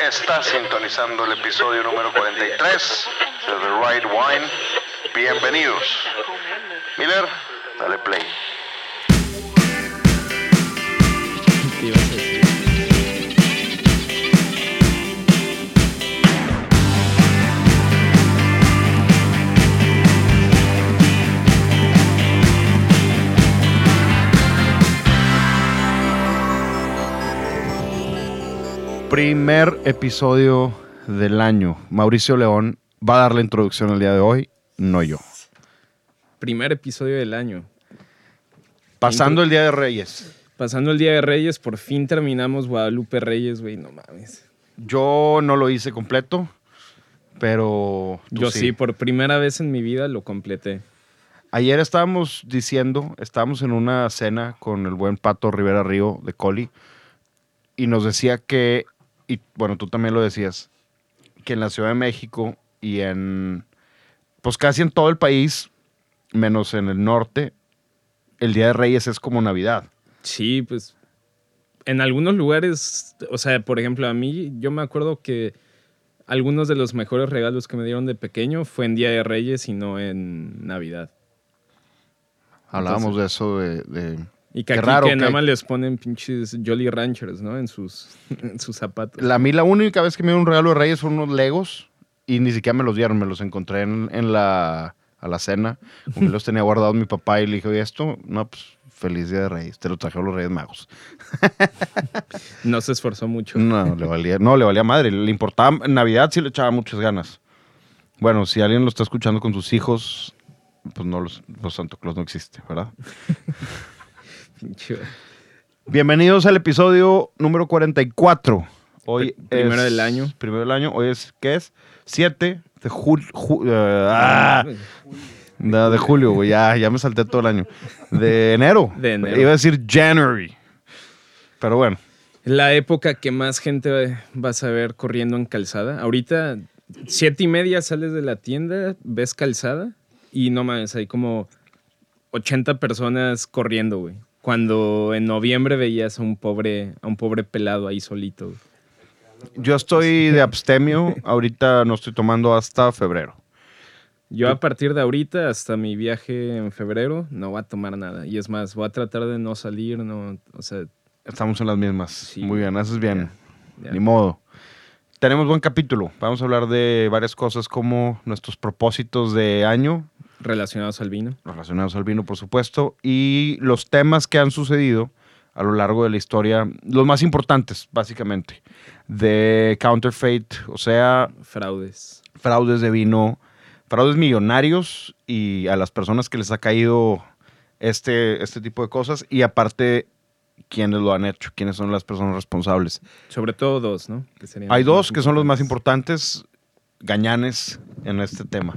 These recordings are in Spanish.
Está sintonizando el episodio número 43 de The Right Wine. Bienvenidos. Miller, dale play. Primer episodio del año. Mauricio León va a dar la introducción el día de hoy, no yo. Primer episodio del año. Pasando el Día de Reyes. Pasando el Día de Reyes, por fin terminamos Guadalupe Reyes, güey, no mames. Yo no lo hice completo, pero tú Yo sí. por primera vez en mi vida lo completé. Ayer estábamos diciendo, estábamos en una cena con el buen Pato Rivera Río de Coli y nos decía que, y bueno, tú también lo decías, que en la Ciudad de México y en, pues casi en todo el país, menos en el norte, el Día de Reyes es como Navidad. Sí, pues en algunos lugares, o sea, por ejemplo, a mí, yo me acuerdo que algunos de los mejores regalos que me dieron de pequeño fue en Día de Reyes y no en Navidad. Hablábamos de eso de... de- Y que Qué aquí raro que nada más les ponen pinches Jolly Ranchers, ¿no? En sus, en sus zapatos. La, a mí la única vez que me dieron un regalo de Reyes fueron unos Legos y ni siquiera me los dieron, me los encontré en, en la, a la cena. Como los tenía guardados mi papá y le dije, oye, esto, no, pues feliz Día de Reyes, te lo trajeron los Reyes Magos. No se esforzó mucho. No, le valía, no, le valía madre, le importaba, en Navidad sí le echaba muchas ganas. Bueno, si alguien lo está escuchando con sus hijos, pues no, los, los Santo Claus no existe, ¿verdad? Bienvenidos al episodio número 44. Hoy Pr- primero es- del año. Primero del año. Hoy es, ¿qué es? 7 de julio. de, de julio, güey. Ya, ya me salté todo el año. De enero. De enero. Iba a decir January. Pero bueno. La época que más gente vas a ver corriendo en calzada. Ahorita, siete y media sales de la tienda, ves calzada y no mames, hay como 80 personas corriendo, güey. Cuando en noviembre veías a un pobre, a un pobre pelado ahí solito. Yo estoy de abstemio. Ahorita no estoy tomando hasta febrero. Yo a partir de ahorita hasta mi viaje en febrero no voy a tomar nada. Y es más, voy a tratar de no salir, no, o sea, Estamos en las mismas. Sí, Muy bien, haces bien. ya. Ni modo. Tenemos buen capítulo. Vamos a hablar de varias cosas como nuestros propósitos de año, relacionados al vino. relacionados al vino, por supuesto, y los temas que han sucedido a lo largo de la historia, los más importantes, básicamente, de counterfeit, o sea, Fraudes. fraudes de vino, fraudes millonarios y a las personas que les ha caído este, este tipo de cosas, y aparte, quiénes lo han hecho, quiénes son las personas responsables. Sobre todo dos, ¿no? Que Hay dos que son los más importantes. importantes gañanes en este tema.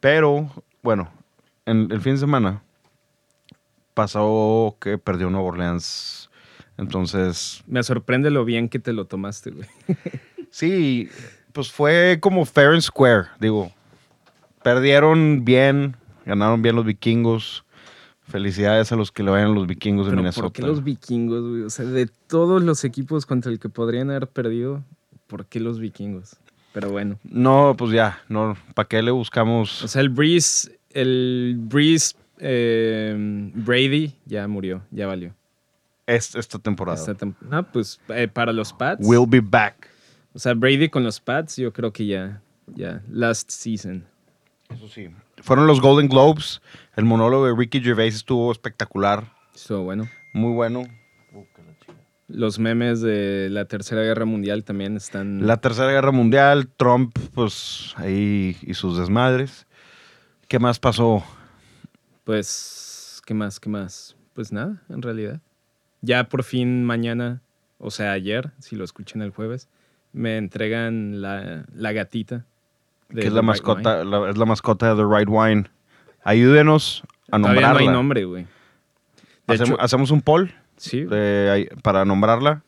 Pero, bueno, en el fin de semana pasó que perdió Nueva Orleans. Entonces, Me sorprende lo bien que te lo tomaste, güey. sí, pues fue como fair and square, digo. Perdieron bien, ganaron bien los vikingos. Felicidades a los que le vayan los vikingos de Minnesota. ¿por qué los vikingos, güey? O sea, de todos los equipos contra el que podrían haber perdido, ¿por qué los vikingos? Pero bueno. No, pues ya, no, ¿para qué le buscamos? O sea, el Breeze, el Breeze eh, Brady ya murió, ya valió. es- esta temporada? Esta tem- no, pues eh, para los Pats. We'll be back. O sea, Brady con los Pats, yo creo que ya, ya, last season. Eso sí. Fueron los Golden Globes. El monólogo de Ricky Gervais estuvo espectacular. Estuvo bueno. Muy bueno. Los memes de la Tercera Guerra Mundial también están... La Tercera Guerra Mundial, Trump, pues ahí y sus desmadres. ¿Qué más pasó? Pues, ¿qué más? ¿Qué más? Pues nada, en realidad. Ya por fin mañana, o sea, ayer, si lo escuchan el jueves, me entregan la, la gatita. de que es la Right mascota, la- es la mascota de The Right Wine. Ayúdenos a Wine. Todavía nombrarla. no hay nombre, güey. De Hacemos, hecho, hacemos un poll sí, para nombrarla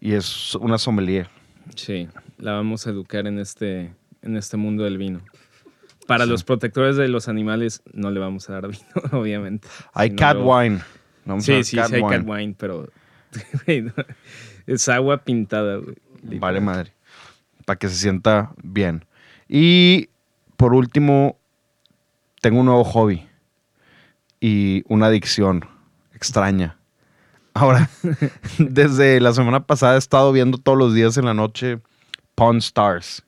y es una sommelier. sí, la vamos a educar en este, en este mundo del vino. Para Sí. los protectores de los animales no le vamos a dar vino, obviamente. Hay Si no, cat wine. Sí, sí, cat sí hay wine. cat wine, pero Es agua pintada, güey. Vale madre. Para que se sienta bien. Y por último, tengo un nuevo hobby. Y una adicción extraña. Ahora, desde la semana pasada he estado viendo todos los días en la noche Pawn Stars.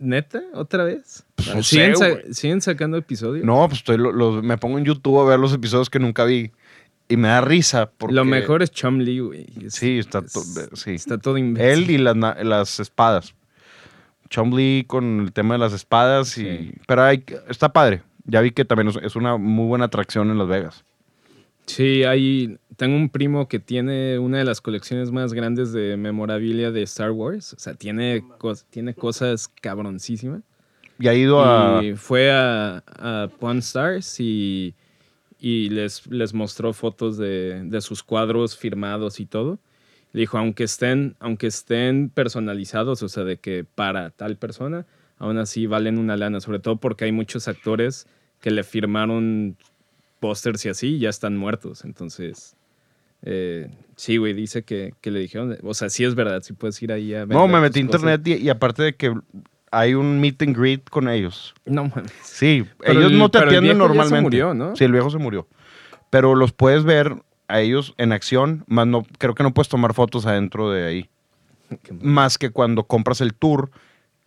¿Neta? ¿Otra vez? Pues no ¿Siguen, sé, sa- güey. siguen sacando episodios? No, pues estoy, lo- me pongo en YouTube a ver los episodios que nunca vi. Y me da risa. Porque, Lo mejor es Chumley, güey. Es- Sí, está, es- to- sí. Está todo imbécil. Él y las, las espadas. Chomley con el tema de las espadas. Y, Sí. Pero hay, está padre. Ya vi que también es una muy buena atracción en Las Vegas. Sí, hay, tengo un primo que tiene una de las colecciones más grandes de memorabilia de Star Wars. O sea, tiene, cos- tiene cosas cabroncísimas. Y ha ido a... Y fue a, a Pawn Stars y, y les, les mostró fotos de, de sus cuadros firmados y todo. Le dijo, aunque estén, aunque estén personalizados, o sea, de que para tal persona, aún así valen una lana, sobre todo porque hay muchos actores que le firmaron pósters y así ya están muertos. Entonces, eh, sí, güey, dice que, que le dijeron, o sea, sí es verdad, sí puedes ir ahí a ver. No, me metí a internet y, y aparte de que hay un meet and greet con ellos. No mames. Sí, Pero ellos el- no te pero el atienden viejo ya se normalmente. murió, ¿no? Sí, el viejo se murió. Pero los puedes ver a ellos en acción, más no, creo que no puedes tomar fotos adentro de ahí. Más que cuando compras el tour,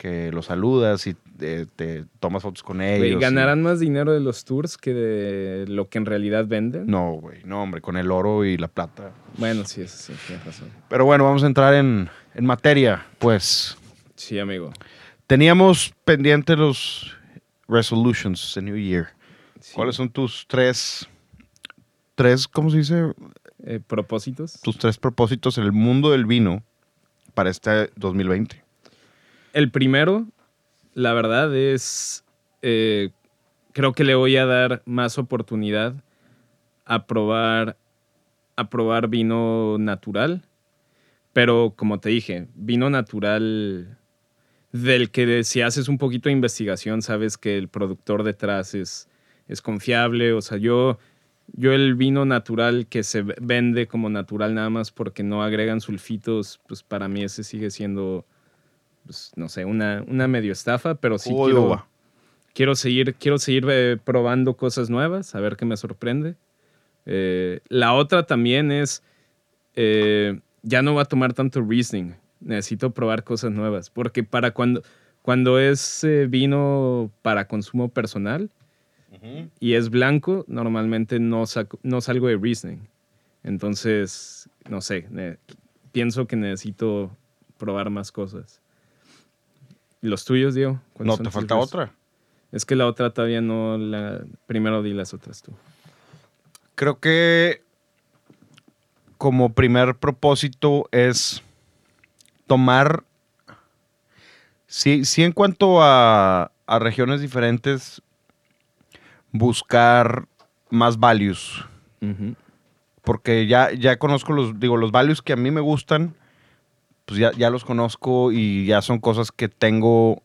que los saludas y te, te tomas fotos con ellos. Güey, y- ¿Ganarán más dinero de los tours que de lo que en realidad venden? No, güey, no, hombre, con el oro y la plata. Bueno, sí, eso sí, tienes razón. Pero bueno, vamos a entrar en, en materia. Pues Sí, amigo. teníamos pendientes los resolutions de New Year. Sí. ¿Cuáles son tus tres, tres, ¿cómo se dice? Eh, ¿Propósitos? Tus tres propósitos en el mundo del vino para este 2020. El primero, la verdad, es. eh, creo que le voy a dar más oportunidad a probar. A probar vino natural. Pero como te dije, vino natural del que si haces un poquito de investigación, sabes que el productor detrás es, es confiable. O sea, yo, yo el vino natural que se vende como natural nada más porque no agregan sulfitos, pues para mí ese sigue siendo pues, no sé, una, una medio estafa, pero sí quiero, uva. quiero seguir, quiero seguir eh, probando cosas nuevas, a ver qué me sorprende. Eh, la otra también es, eh, ya no va a tomar tanto Riesling, necesito probar cosas nuevas, porque para cuando, cuando es vino para consumo personal y es blanco, normalmente no, saco- no salgo de Riesling. Entonces, no sé, pienso que necesito probar más cosas. ¿Y los tuyos, Diego? ¿Cuáles No, te falta otra. Es que la otra todavía no la... Primero di las otras tú. Creo que como primer propósito es tomar, sí, sí en cuanto a, a regiones diferentes, buscar más values. Porque ya, ya conozco los, digo, los values que a mí me gustan, pues ya, ya los conozco y ya son cosas que tengo,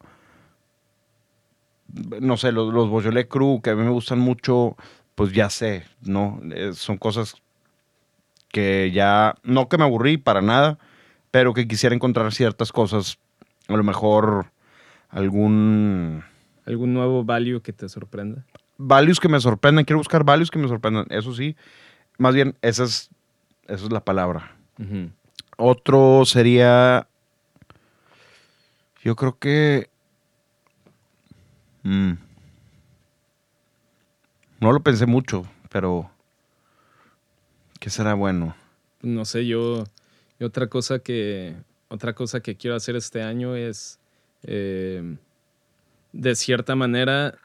no sé, los, los Beaujolais Cru, que a mí me gustan mucho, pues ya sé, ¿no? Eh, son cosas que ya, no que me aburrí para nada, pero que quisiera encontrar ciertas cosas, a lo mejor algún ¿Algún nuevo value que te sorprenda? values que me sorprendan, quiero buscar values que me sorprendan, eso sí, más bien esa es, esa es la palabra. Ujú. Otro sería, yo creo que, mm, no lo pensé mucho, pero, ¿qué será bueno? No sé, yo... otra cosa que... Otra cosa que quiero hacer este año es... eh, de cierta manera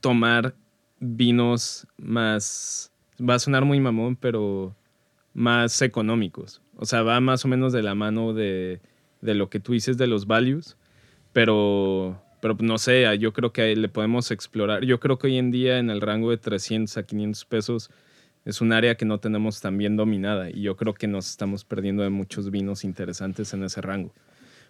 tomar vinos más... Va a sonar muy mamón, pero más económicos. O sea, va más o menos de la mano de, de lo que tú dices de los values, pero, pero no sé, yo creo que le podemos explorar. Yo creo que hoy en día en el rango de 300 a 500 pesos es un área que no tenemos tan bien dominada y yo creo que nos estamos perdiendo de muchos vinos interesantes en ese rango.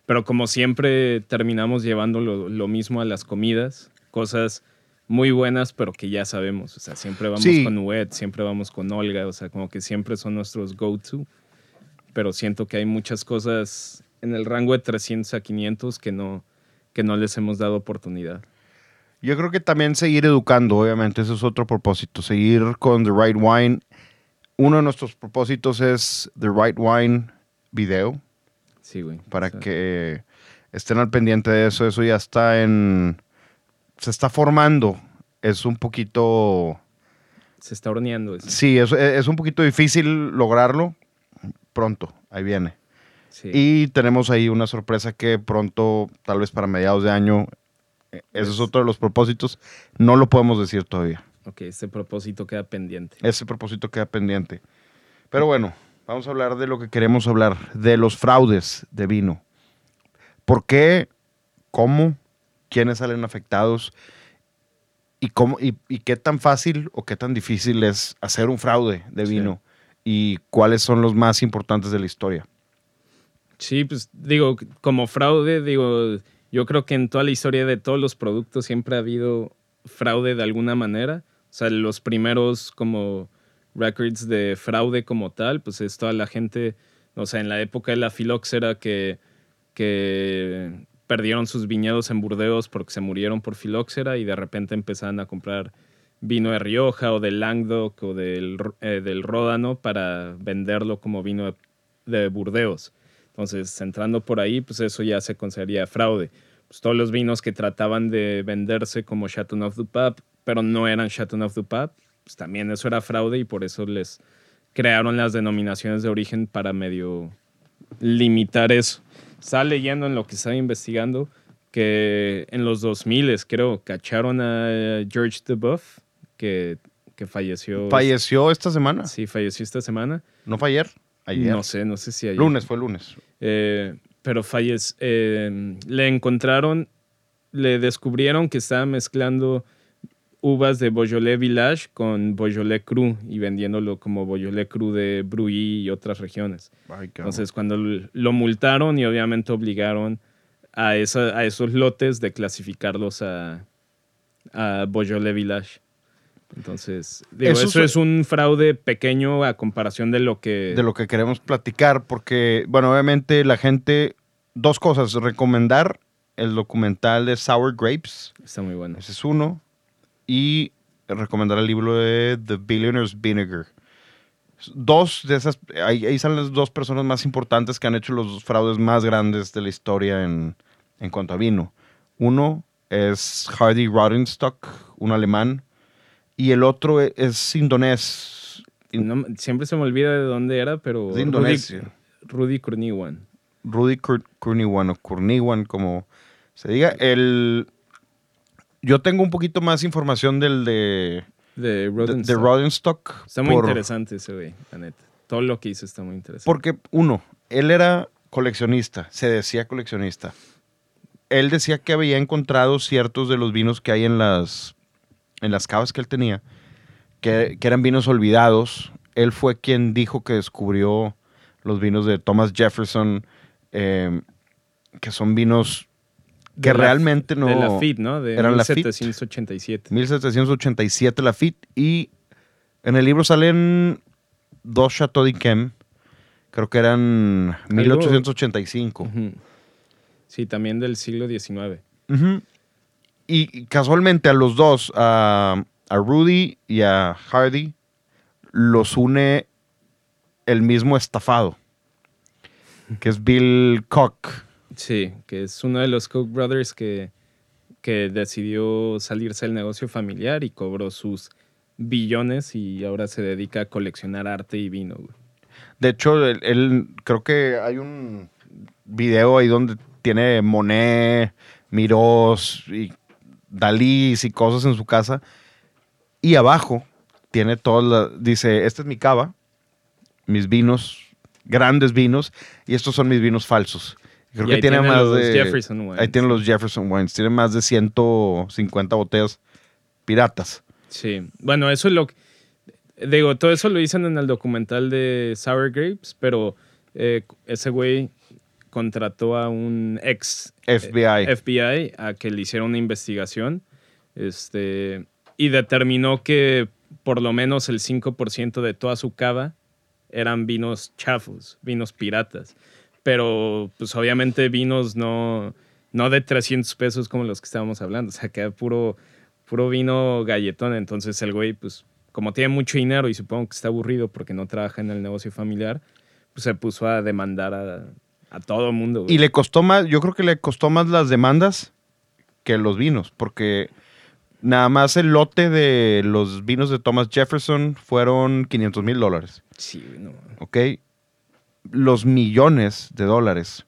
Pero como siempre terminamos llevando lo mismo a las comidas, cosas muy buenas, pero que ya sabemos. O sea, siempre vamos Sí. con Wet, siempre vamos con Olga, o sea, como que siempre son nuestros go-to. Pero siento que hay muchas cosas en el rango de 300 a 500 que no, que no les hemos dado oportunidad. Yo creo que también seguir educando, obviamente, eso es otro propósito, seguir con The Right Wine. Uno de nuestros propósitos es The Right Wine video, Sí, güey. para O sea, que estén al pendiente de eso. Eso ya está en... Se está formando. Es un poquito... Se está horneando eso. Sí, es, es un poquito difícil lograrlo. Pronto, ahí viene. Sí. Y tenemos ahí una sorpresa que pronto, tal vez para mediados de año, eh, ese es otro de los propósitos. No lo podemos decir todavía. Ok, este propósito queda pendiente. Ese propósito queda pendiente. Pero bueno, vamos a hablar de lo que queremos hablar, de los fraudes de vino. ¿Por qué? ¿Cómo? ¿Quiénes salen afectados? ¿Y, cómo, y, y qué tan fácil o qué tan difícil es hacer un fraude de Sí. vino? ¿Y cuáles son los más importantes de la historia? Sí, pues digo, como fraude, digo, yo creo que en toda la historia de todos los productos siempre ha habido fraude de alguna manera. O sea, los primeros como records de fraude como tal, pues es toda la gente, o sea, en la época de la filoxera que, que perdieron sus viñedos en Burdeos porque se murieron por filoxera y de repente empezaban a comprar vino de Rioja o del Languedoc o del, eh, del Ródano para venderlo como vino de, de Burdeos. Entonces, entrando por ahí, pues eso ya se consideraría fraude. Pues todos los vinos que trataban de venderse como Chateauneuf du Pape, pero no eran Chateauneuf du Pape, pues también eso era fraude y por eso les crearon las denominaciones de origen para medio limitar eso. Estaba leyendo en lo que estaba investigando que en los 2000 creo cacharon a George DeBuff que, que falleció. ¿Falleció esta semana? Sí, falleció esta semana. ¿No fue ayer? Ayer. No sé, no sé si ayer. Lunes, fue lunes. Eh, pero fallece, eh, le encontraron, le descubrieron que estaba mezclando uvas de Beaujolais Village con Beaujolais Cru y vendiéndolo como Beaujolais Cru de Bruy y otras regiones. Entonces, cuando lo multaron y obviamente obligaron a, esa- a esos lotes de clasificarlos a, a Beaujolais Village. Entonces, digo, Eso eso, es- es un fraude pequeño a comparación de lo que... de lo que queremos platicar, porque, bueno, obviamente la gente, dos cosas, recomendar el documental de Sour Grapes, Está muy bueno. ese es uno, y recomendar el libro de The Billionaire's Vinegar. Dos de esas, ahí, ahí salen las dos personas más importantes que han hecho los fraudes más grandes de la historia en, en cuanto a vino. Uno es Hardy Rodenstock, un alemán, y el otro e- es indonés. No, siempre se me olvida de dónde era, pero Es de Indonesia. Rudy, Kurniawan. Rudy Kur- Kurniawan o Kurniawan, como se diga. El, yo tengo un poquito más información del de, De de, Rodenstock. de Rodenstock. Está muy por- interesante ese güey, la neta. Todo lo que hizo está muy interesante. Porque, uno, él era coleccionista, se decía coleccionista. Él decía que había encontrado ciertos de los vinos que hay en las, en las cavas que él tenía, que, que eran vinos olvidados. Él fue quien dijo que descubrió los vinos de Thomas Jefferson, eh, que son vinos Que la- realmente no... De la FIT, ¿no? De eran Lafite. 1787. 1787 Lafitte y en el libro salen dos Chateau d'Yquem, creo que eran 1885. Ujú. Sí, también del siglo XIX. Y casualmente a los dos, a, a Rudy y a Hardy, los une el mismo estafado, que es Bill Koch. Sí, que es uno de los Koch brothers que, que decidió salirse del negocio familiar y cobró sus billones y ahora se dedica a coleccionar arte y vino. De hecho, él, creo que hay un video ahí donde tiene Monet, Mirós y Dalí y cosas en su casa. Y abajo tiene todo, la, dice, esta es mi cava, mis vinos, grandes vinos, y estos son mis vinos falsos. Creo Y que tiene, más los de... Jefferson Wines. Ahí tiene los Jefferson Wines, tiene más de 150 botellas piratas. Sí, bueno, eso es lo que... Digo, todo eso lo dicen en el documental de Sour Grapes, pero eh, ese güey contrató a un ex FBI. FBI a que le hiciera una investigación Este, y determinó que por lo menos el 5% de toda su cava eran vinos chafos, vinos piratas. Pero, pues obviamente vinos no, no de 300 pesos como los que estábamos hablando. O sea, que puro, puro vino galletón. Entonces el güey, pues como tiene mucho dinero y supongo que está aburrido porque no trabaja en el negocio familiar, pues se puso a demandar a, a todo el mundo. güey. Y le costó más, yo creo que le costó más las demandas que los vinos, porque nada más el lote de los vinos de Thomas Jefferson fueron 500 mil dólares, Sí, no. ¿ok? Los millones de dólares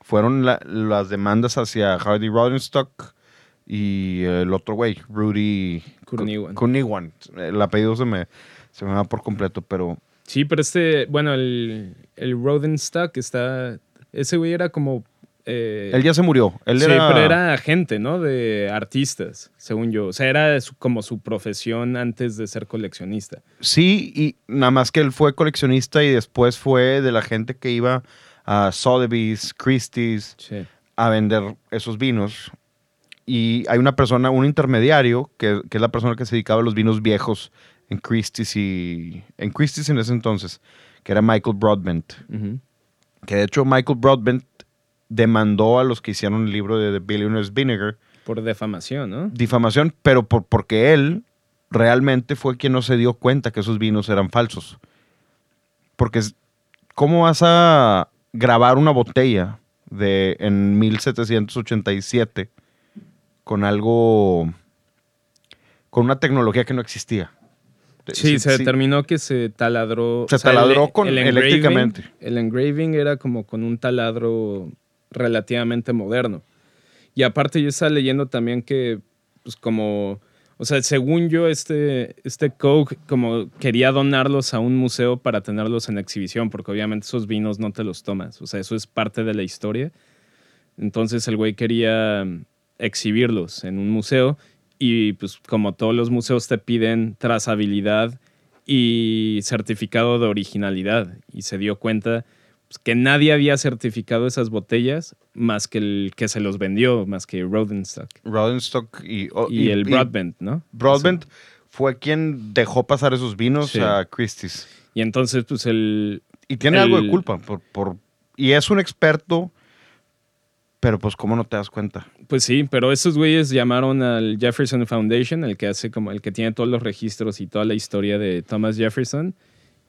fueron la- las demandas hacia Hardy Rodenstock y el otro güey, Rudy. Kurniawan. El apellido se me, se me va por completo, pero Sí, pero este, bueno, el, el Rodenstock está, ese güey era como... eh, él ya se murió. Él sí, era, pero era agente, ¿no? De artistas, según yo. O sea, era como su profesión antes de ser coleccionista. Sí, y nada más que él fue coleccionista y después fue de la gente que iba a Sotheby's, Christie's, Sí. a vender esos vinos. Y hay una persona, un intermediario, que, que es la persona que se dedicaba a los vinos viejos en Christie's y en Christie's en ese entonces, que era Michael Broadbent. Ujú. Que de hecho Michael Broadbent demandó a los que hicieron el libro de The Billionaire's Vinegar Por defamación, ¿no? difamación, pero por, porque él realmente fue quien no se dio cuenta que esos vinos eran falsos. Porque, ¿cómo vas a grabar una botella de en 1787 con algo, con una tecnología que no existía? Sí, se determinó que se taladró. Se taladró con- eléctricamente. El engraving era como con un taladro relativamente moderno. Y aparte yo estaba leyendo también que, pues como, o sea, según yo, este, este Coke como quería donarlos a un museo para tenerlos en exhibición, porque obviamente esos vinos no te los tomas. O sea, eso es parte de la historia. Entonces el güey quería exhibirlos en un museo y pues como todos los museos te piden trazabilidad y certificado de originalidad y se dio cuenta pues, que nadie había certificado esas botellas más que el que se los vendió, más que Rodenstock Rodenstock y, oh, y, el Broadbent, ¿no? Broadbent fue quien dejó pasar esos vinos Sí. a Christie's. Y entonces pues el Y tiene El- algo de culpa. Por, por- y es un experto, pero pues cómo no te das cuenta. Pues sí, pero esos güeyes llamaron al Jefferson Foundation, el que hace como el que tiene todos los registros y toda la historia de Thomas Jefferson,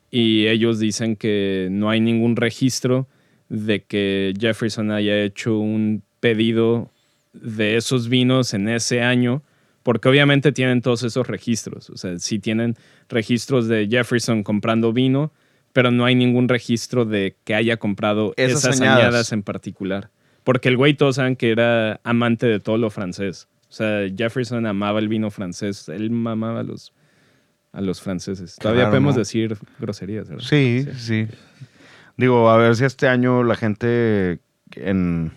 y ellos dicen que no hay ningún registro de que Jefferson haya hecho un pedido de esos vinos en ese año, porque obviamente tienen todos esos registros, o sea, sí tienen registros de Jefferson comprando vino, pero no hay ningún registro de que haya comprado Esas esas, añadas. añadas en particular. Porque el güey todos saben que era amante de todo lo francés. O sea, Jefferson amaba el vino francés. Él mamaba los, a los franceses. Todavía raro, podemos ¿no? decir groserías, ¿verdad? Sí, sí, Digo, a ver si este año la gente en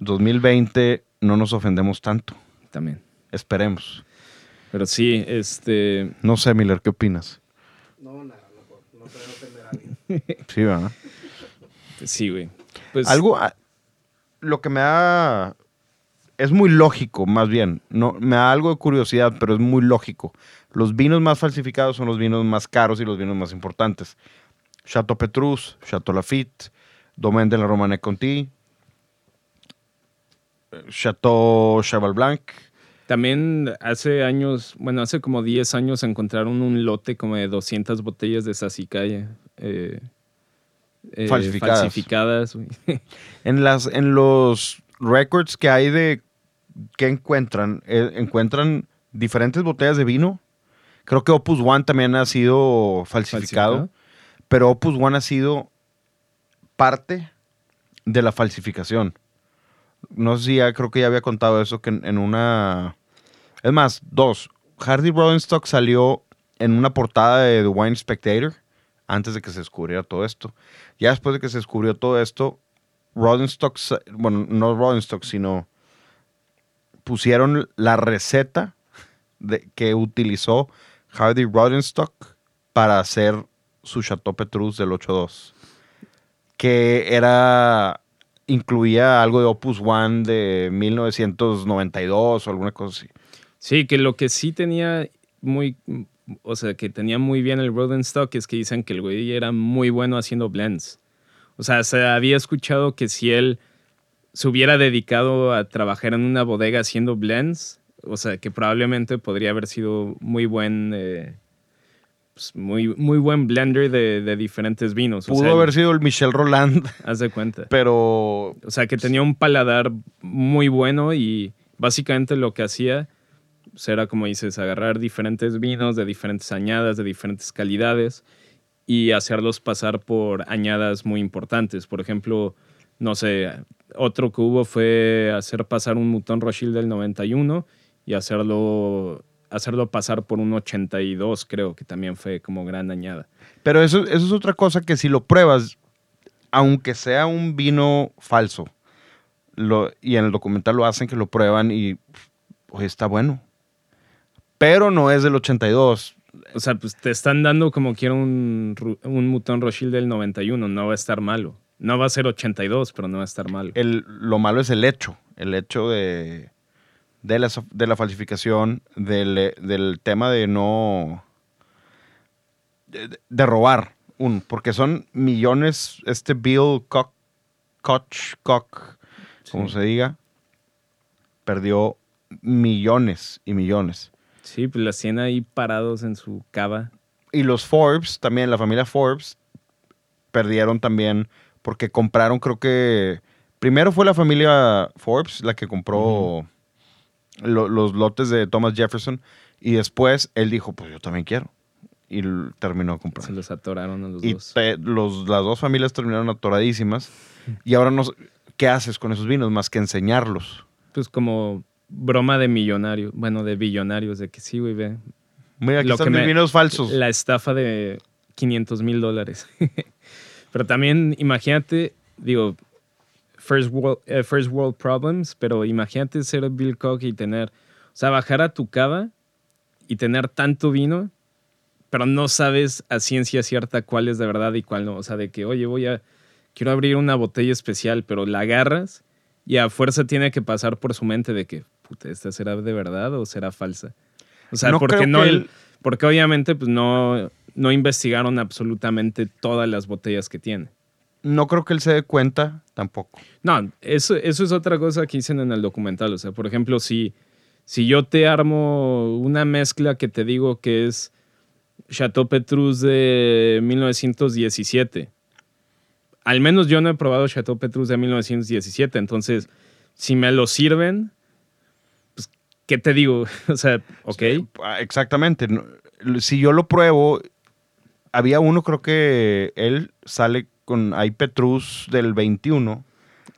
2020 no nos ofendemos tanto. También. Esperemos. Pero sí, este... No sé, Miller, ¿qué opinas? No, nada, no, no creo ofender a alguien. Sí, ¿verdad? Sí, güey. Pues, Algo, ah, lo que me da, es muy lógico, más bien. No, me da algo de curiosidad, pero es muy lógico. Los vinos más falsificados son los vinos más caros y los vinos más importantes. Chateau Petrus, Chateau Lafitte, Domaine de la Romane Conti, eh, Chateau Cheval Blanc. También hace años, bueno, hace como 10 años encontraron un lote como de 200 botellas de Sassicaia. Eh, eh, Falsificadas. falsificadas. En, las, en los records que hay de que encuentran, eh, encuentran diferentes botellas de vino. Creo que Opus One también ha sido falsificado, Falsificado. pero Opus One ha sido parte de la falsificación. No sé si ya, creo que ya había contado eso, que en, en una... Es más, dos. Hardy Rodenstock salió en una portada de The Wine Spectator antes de que se descubriera todo esto. Ya después de que se descubrió todo esto, Rodenstock, bueno, no Rodenstock, sino pusieron la receta de, que utilizó Hardy Rodenstock para hacer su Chateau Petrus del 8.2. Que era, incluía algo de Opus One de 1992 o alguna cosa así. Sí, que lo que sí tenía muy, o sea, que tenía muy bien el Rodenstock es que dicen que el güey era muy bueno haciendo blends. O sea, se había escuchado que si él se hubiera dedicado a trabajar en una bodega haciendo blends, o sea, que probablemente podría haber sido muy buen, eh, pues, muy, muy buen blender de, de diferentes vinos. O Pudo sea, haber sido el Michel Roland, Haz de cuenta. pero O sea, que tenía un paladar muy bueno y básicamente lo que hacía pues, era, como dices, agarrar diferentes vinos de diferentes añadas, de diferentes calidades y hacerlos pasar por añadas muy importantes. Por ejemplo, no sé, otro que hubo fue hacer pasar un Mouton Rothschild del 91 y hacerlo, hacerlo pasar por un 82, creo que también fue como gran añada. Pero eso, eso es otra cosa que si lo pruebas, aunque sea un vino falso, lo, y en el documental lo hacen que lo prueban y oye, está bueno. Pero no es del 82. O sea, pues te están dando como quiera un, un Mouton Rothschild del 91, no va a estar malo. No va a ser 82, pero no va a estar malo. El, lo malo es el hecho, el hecho de, de, la, de la falsificación, del, del tema de no... de, de robar, un, porque son millones, este Bill Koch, Koch, Koch, como se diga, perdió millones y millones. Sí, pues las tiene ahí parados en su cava. Y los Forbes, también la familia Forbes, perdieron también porque compraron, creo que... Primero fue la familia Forbes la que compró lo- los lotes de Thomas Jefferson y después él dijo, pues yo también quiero. Y terminó Se comprando. los atoraron a los Y dos. te- los, las dos familias terminaron atoradísimas. Y ahora no... ¿Qué haces con esos vinos más que enseñarlos? Pues como broma de millonario, bueno, de billonarios, de que sí, güey, ve. Mira, aquí Lo están que mis me- vinos falsos. La estafa de 500 mil dólares. pero también imagínate, digo, first world, eh, first world problems, pero imagínate ser Bill Koch y tener, o sea, bajar a tu cava y tener tanto vino, pero no sabes a ciencia cierta cuál es de verdad y cuál no. O sea, de que, oye, voy a, quiero abrir una botella especial, pero la agarras y a fuerza tiene que pasar por su mente de que, puta, ¿esta será de verdad o será falsa? O sea, No porque no, que él- porque obviamente pues no, no investigaron absolutamente todas las botellas que tiene. No creo que él se dé cuenta tampoco. No, eso, eso es otra cosa que dicen en el documental. O sea, por ejemplo, si, si yo te armo una mezcla que te digo que es Chateau Petrus de 1917, al menos yo no he probado Chateau Petrus de 1917, entonces, si me lo sirven, ¿qué te digo? o sea, ok. Ah, Exactamente. Si yo lo pruebo, había uno, creo que él sale con hay Petrus del 21.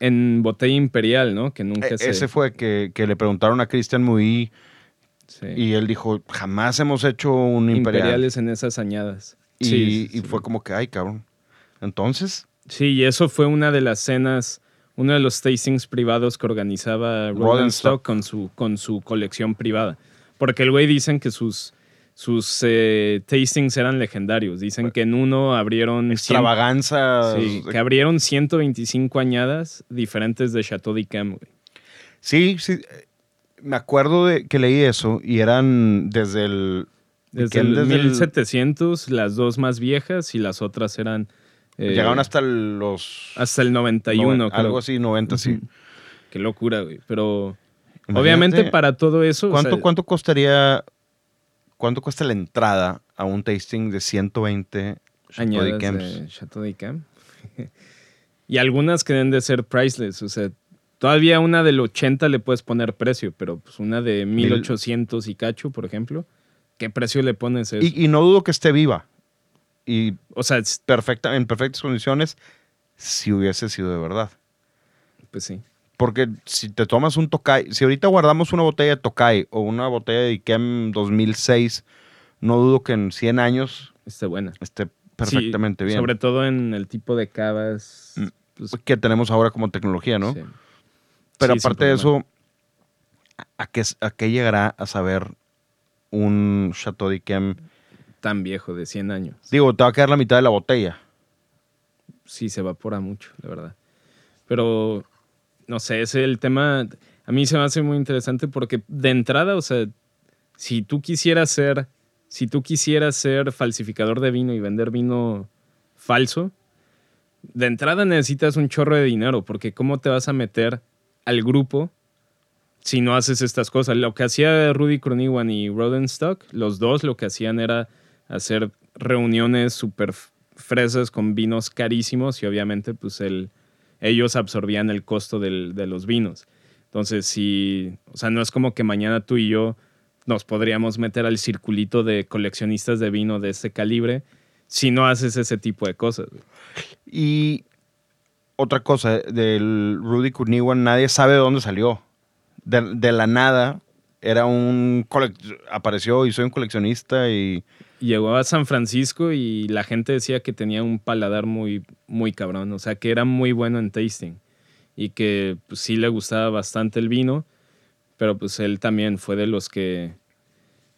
En botella imperial, ¿no? Que nunca E- se... Ese fue que, que le preguntaron a Christian Muy sí. y él dijo, jamás hemos hecho un imperial. imperiales en esas añadas. Y, Sí, sí, y sí. fue como que, ay, cabrón. Entonces, Sí, y eso fue una de las cenas, uno de los tastings privados que organizaba Rodenstock. Rodenstock con su, con su colección privada. Porque el güey dicen que sus, sus eh, tastings eran legendarios. Dicen que en uno abrieron... extravaganza. Sí, que abrieron 125 añadas diferentes de Chateau d'Yquem, güey. Sí, sí. eh, Me acuerdo de que leí eso y eran desde el... Desde el Desde el- 1700, las dos más viejas y las otras eran... eh, Llegaron hasta los... hasta el 91, noven- creo. Algo así, 90, sí. Ujú. Qué locura, güey. Pero Imagínate, obviamente para todo eso... o ¿Cuánto, sea, ¿Cuánto costaría, cuánto cuesta la entrada a un tasting de 120 Chateau de Chateau d'Yquem. y algunas que deben de ser priceless. O sea, todavía una del 80 le puedes poner precio, pero pues una de 1800 y cacho, por ejemplo, ¿qué precio le pones eso? Y, y no dudo que esté viva. Y o sea, es- perfecta, en perfectas condiciones, si hubiese sido de verdad. pues sí. Porque si te tomas un Tokai, si ahorita guardamos una botella de Tokai o una botella de Ikem 2006, no dudo que en 100 años Está buena. esté perfectamente Sí, bien. Sobre todo en el tipo de cavas. Mm. pues, que tenemos ahora como tecnología, ¿no? sí. Pero Sí, aparte de eso, ¿a qué, ¿a qué llegará a saber un Chateau d'Yquem? Tan viejo, de 100 años. Digo, te va a quedar la mitad de la botella. sí se evapora mucho, la verdad. Pero, no sé, ese el tema, a mí se me hace muy interesante porque de entrada, o sea, si tú quisieras ser, si tú quisieras ser falsificador de vino y vender vino falso, de entrada necesitas un chorro de dinero, porque ¿cómo te vas a meter al grupo si no haces estas cosas? Lo que hacía Rudy Kroniwan y Rodenstock, los dos lo que hacían era hacer reuniones súper fresas con vinos carísimos y obviamente pues el, ellos absorbían el costo del- de los vinos. Entonces, si, o sea, no es como que mañana tú y yo nos podríamos meter al circulito de coleccionistas de vino de este calibre si no haces ese tipo de cosas. Y otra cosa, del Rudy Kurniwan, nadie sabe de dónde salió. De, de la nada, era un... Apareció y soy un coleccionista y... Llegó a San Francisco y la gente decía que tenía un paladar muy, muy cabrón, o sea, que era muy bueno en tasting y que pues, sí le gustaba bastante el vino, pero pues él también fue de los que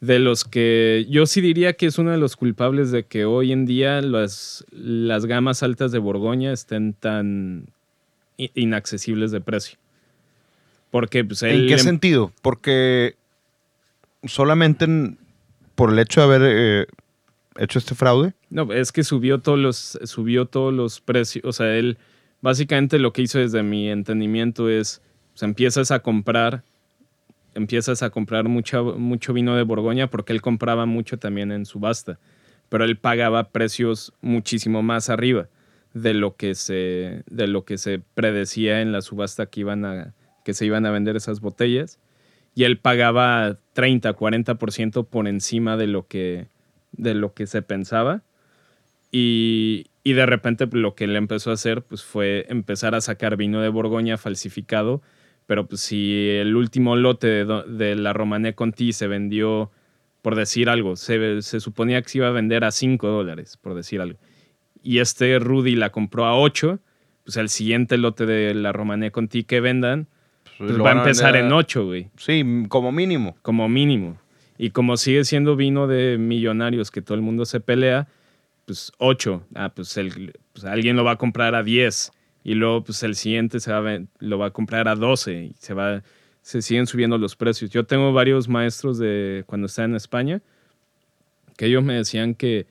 de los que yo sí diría que es uno de los culpables de que hoy en día las, las gamas altas de Borgoña estén tan inaccesibles de precio. Porque pues él ¿En qué em- sentido? Porque solamente en- por el hecho de haber eh, hecho este fraude. No, es que subió todos los, subió todos los precios. O sea, él básicamente lo que hizo desde mi entendimiento es, pues, empiezas a comprar, empiezas a comprar mucho, mucho vino de Borgoña porque él compraba mucho también en subasta, pero él pagaba precios muchísimo más arriba de lo que se, de lo que se predecía en la subasta que iban a, que se iban a vender esas botellas. Y él pagaba 30, 40% por encima de lo que, de lo que se pensaba. Y, y de repente pues, lo que él empezó a hacer pues, fue empezar a sacar vino de Borgoña falsificado. Pero pues, si el último lote de, de la Romané Conti se vendió, por decir algo, se, se suponía que se iba a vender a 5 dólares, por decir algo. Y este Rudy la compró a 8, pues el siguiente lote de la Romané Conti que vendan pues, lo va a empezar en a- 8, güey Sí, como mínimo. como mínimo. Y como sigue siendo vino de millonarios que todo el mundo se pelea, pues 8. Ah, pues, el- pues alguien lo va a comprar a 10. Y luego, pues el siguiente se va a lo va a comprar a 12. Y se, va, se siguen subiendo los precios. Yo tengo varios maestros de cuando estaba en España que ellos me decían que,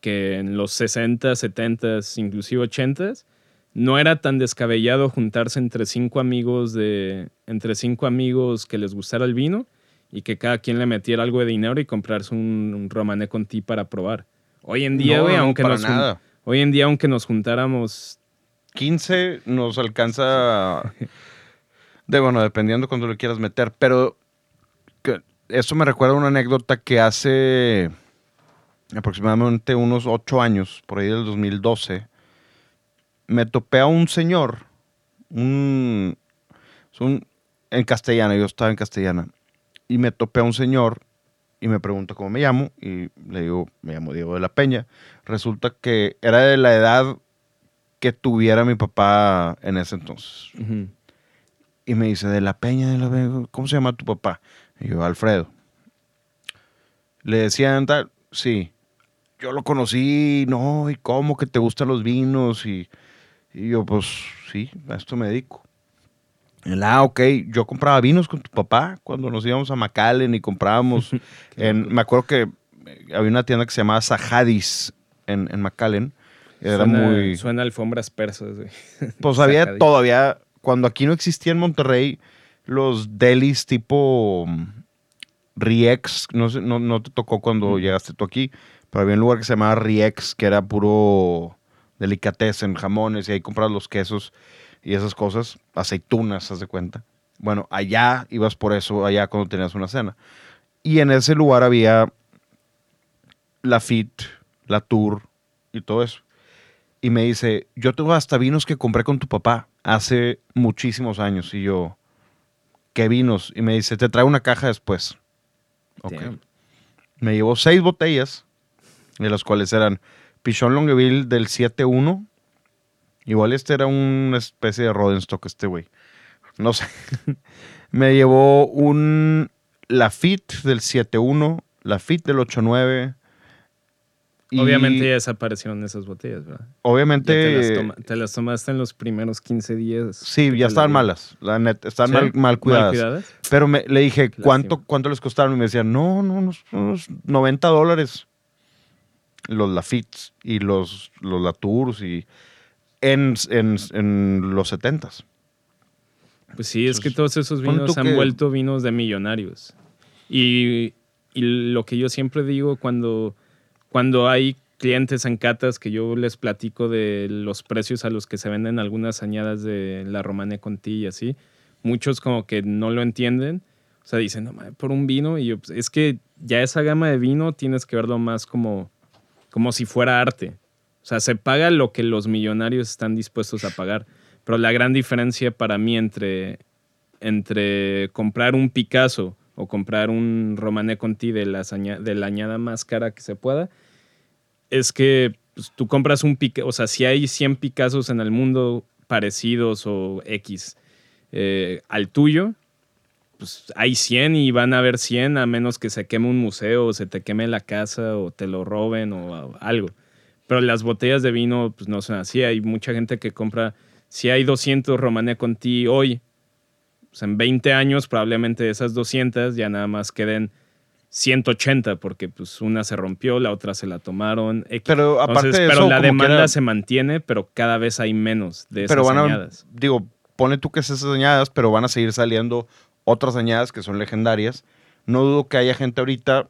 que en los 60, 70, inclusive 80 no era tan descabellado juntarse entre cinco amigos de entre cinco amigos que les gustara el vino y que cada quien le metiera algo de dinero y comprarse un, un Romané Conti para probar. Hoy en día, No, güey, no, aunque para nos nada. hoy en día aunque nos juntáramos 15 nos alcanza de bueno, dependiendo cuando lo quieras meter, pero que- eso me recuerda a una anécdota que hace aproximadamente unos 8 años, por ahí del 2012, me topé a un señor, un, en castellana, yo estaba en castellana, y me topé a un señor y me pregunta cómo me llamo, y le digo, me llamo Diego de la Peña. Resulta que era de la edad que tuviera mi papá en ese entonces. Y me dice, de la Peña, de la Peña, ¿cómo se llama tu papá? Y yo, Alfredo. Le decían, tal, sí. Yo lo conocí, no, y cómo que te gustan los vinos, y, y yo, pues, sí, a esto me dedico. Él, ah, ok, yo compraba vinos con tu papá cuando nos íbamos a McAllen y comprábamos. en, me acuerdo que eh, había una tienda que se llamaba Sajadis en, en McAllen. Era suena, muy. suena alfombras persas, güey. Pues había todavía, cuando aquí no existía en Monterrey, los delis tipo mm, Riex, no, sé, no, no te tocó cuando Mm. llegaste tú aquí, pero había un lugar que se llamaba Riex, que era puro delicatessen, jamones, y ahí comprabas los quesos y esas cosas, aceitunas, haz de cuenta. Bueno, allá ibas por eso, allá cuando tenías una cena. Y en ese lugar había la FIT, la Tour y todo eso y me dice, yo tengo hasta vinos que compré con tu papá hace muchísimos años. Y yo, ¿qué vinos? Y me dice, te traigo una caja después. Ok. Damn. Me llevó seis botellas, de las cuales eran Pichon Longueville del 7-1. Igual este era una especie de Rodenstock este güey. No sé. me llevó un Lafitte del 7-1, Lafitte del 8-9, Y Obviamente ya desaparecieron esas botellas, ¿verdad? Ya obviamente, te, las toma- te las tomaste en los primeros 15 días. sí, ya estaban las- malas. La neta, están ¿Sí? mal, mal cuidadas. Pero me, le dije, ¿cuánto. ¿cuánto les costaron? Y me decían, no, no, unos, unos 90 dólares. Los Lafits y los, los Latours y en, en, en los 70s. Pues sí, es que todos esos vinos han que- vuelto vinos de millonarios. Y, y lo que yo siempre digo cuando, cuando hay clientes en catas que yo les platico de los precios a los que se venden algunas añadas de la Romane Conti y así, muchos como que no lo entienden. O sea, dicen, no, mames, por un vino. Y yo, pues, es que ya esa gama de vino tienes que verlo más como, como si fuera arte. O sea, se paga lo que los millonarios están dispuestos a pagar. Pero la gran diferencia para mí entre, entre comprar un Picasso o comprar un Romané Conti de, aña- de la añada más cara que se pueda, es que pues, tú compras un Picasso, o sea, si hay 100 Picassos en el mundo parecidos o X eh, al tuyo, pues hay 100 y van a haber 100 a menos que se queme un museo o se te queme la casa o te lo roben o algo. Pero las botellas de vino pues no son así. Hay mucha gente que compra, si hay 200 Romané Conti hoy, pues en 20 años probablemente de esas 200 ya nada más queden 180 porque pues una se rompió, la otra se la tomaron. Pero aparte Entonces, de pero eso, la demanda se mantiene, pero cada vez hay menos de esas Pero van a, añadas. digo, pone tú que es esas añadas, pero van a seguir saliendo otras añadas que son legendarias. No dudo que haya gente ahorita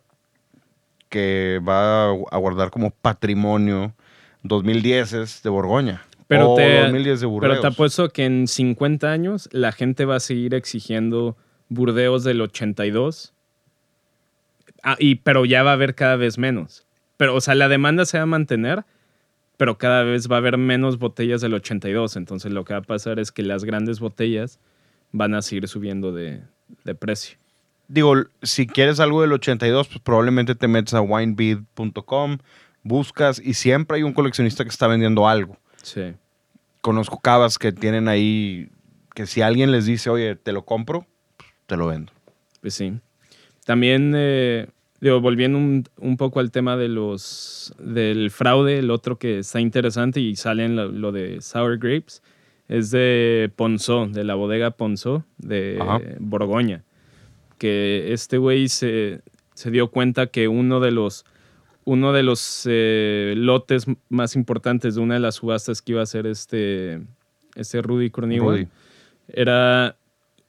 que va a guardar como patrimonio 2010 de Borgoña. Pero o te, 2010 de Burdeos. pero te apuesto que en 50 años la gente va a seguir exigiendo Burdeos del 82. Ah, y, pero ya va a haber cada vez menos. Pero, o sea, la demanda se va a mantener, pero cada vez va a haber menos botellas del 82. Entonces lo que va a pasar es que las grandes botellas van a seguir subiendo de, de precio. Digo, si quieres algo del 82, pues probablemente te metes a winebead.com, buscas y siempre hay un coleccionista que está vendiendo algo. Sí. Conozco cavas que tienen ahí que si alguien les dice, oye, te lo compro, te lo vendo. Pues sí. También, eh, digo, volviendo un, un poco al tema de los del fraude, el otro que está interesante y sale en lo, lo de Sour Grapes, es de Ponzó, de la bodega Ponzó de Ajá. Borgoña. Que este güey se, se dio cuenta que uno de los, uno de los eh, lotes más importantes de una de las subastas que iba a hacer este, este Rudy Cornigua era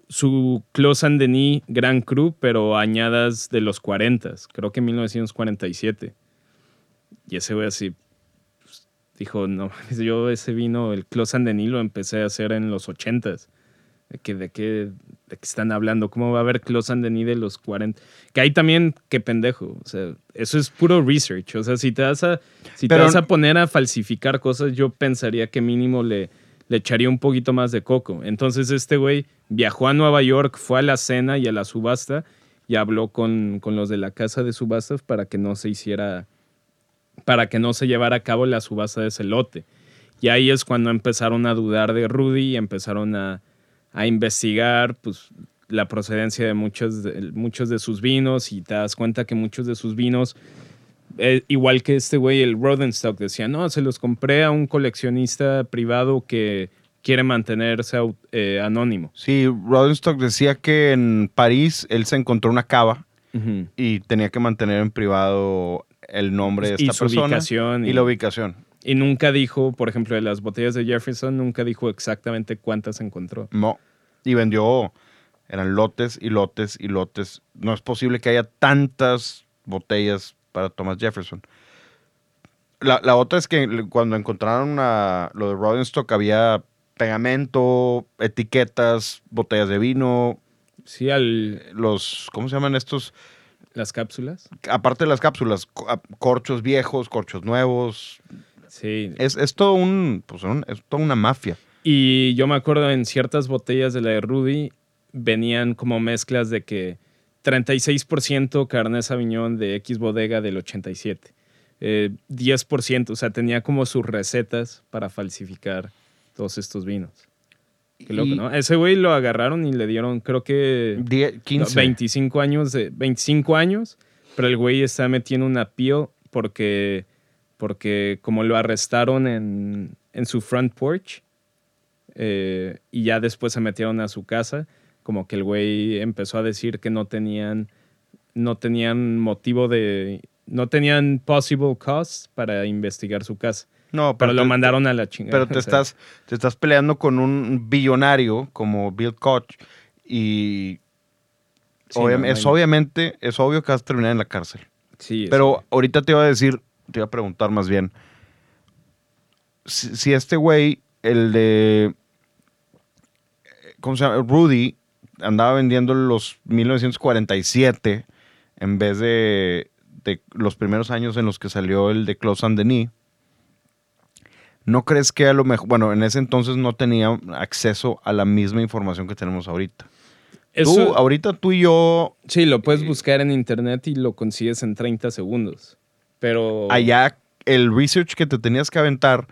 su Clos and Denis Grand Cru, pero añadas de los 40, creo que 1947. Y ese güey así dijo, no, yo ese vino, el Clos and Denis lo empecé a hacer en los 80s. ¿De qué, de, qué, ¿De qué están hablando? ¿Cómo va a haber Clos and Denis de los 40? Que hay también, qué pendejo. O sea, eso es puro research. O sea, si te vas a, si te vas a poner a falsificar cosas, yo pensaría que mínimo le, le echaría un poquito más de coco. Entonces este güey viajó a Nueva York, fue a la cena y a la subasta y habló con, con los de la casa de subastas para que no se hiciera, para que no se llevara a cabo la subasta de ese lote. Y ahí es cuando empezaron a dudar de Rudy y empezaron a, a investigar pues, la procedencia de muchos de, muchos de sus vinos y te das cuenta que muchos de sus vinos, eh, igual que este güey, el Rodenstock, decía, no, se los compré a un coleccionista privado que quiere mantenerse eh, anónimo. Sí, Rodenstock decía que en París él se encontró una cava y tenía que mantener en privado el nombre de Y esta su persona ubicación y, y- la ubicación. Y nunca dijo, por ejemplo, de las botellas de Jefferson, nunca dijo exactamente cuántas encontró. No. Y vendió, eran lotes y lotes y lotes. No es posible que haya tantas botellas para Thomas Jefferson. La, la otra es que cuando encontraron a lo de Rodenstock había pegamento, etiquetas, botellas de vino, Sí, al, los, ¿cómo se llaman estos? Las cápsulas. Aparte de las cápsulas, corchos viejos, corchos nuevos. Sí. Es, es todo un, pues un- es toda una mafia. Y yo me acuerdo en ciertas botellas de la de Rudy venían como mezclas de que 36% Cabernet Sauvignon de X bodega del 87. eh, 10%, o sea, tenía como sus recetas para falsificar todos estos vinos. Qué loco, Y- ¿no? Ese güey lo agarraron y le dieron, creo que Die- no, 15. 25 años, de, 25 años, pero el güey está metiendo una appeal porque porque como lo arrestaron en, en su front porch eh, y ya después se metieron a su casa, como que el güey empezó a decir que no tenían, no tenían motivo de, no tenían possible cause para investigar su casa. No, Pero lo te- mandaron a la chingada. Pero te o sea, estás, te estás peleando con un billonario como Bill Koch y Sí, no, es obviamente, es obvio que vas a terminar en la cárcel. sí, Pero ahorita te iba a decir, te iba a preguntar más bien, si, si este güey, el de, ¿cómo se llama? Rudy, andaba vendiendo los 1947 en vez de, de los primeros años en los que salió el de Close and Denis. ¿No crees que a lo mejor, bueno, en ese entonces no tenía acceso a la misma información que tenemos ahorita? Eso- Tú, ahorita tú y yo, sí, lo puedes buscar en internet y lo consigues en 30 segundos. Pero allá el research que te tenías que aventar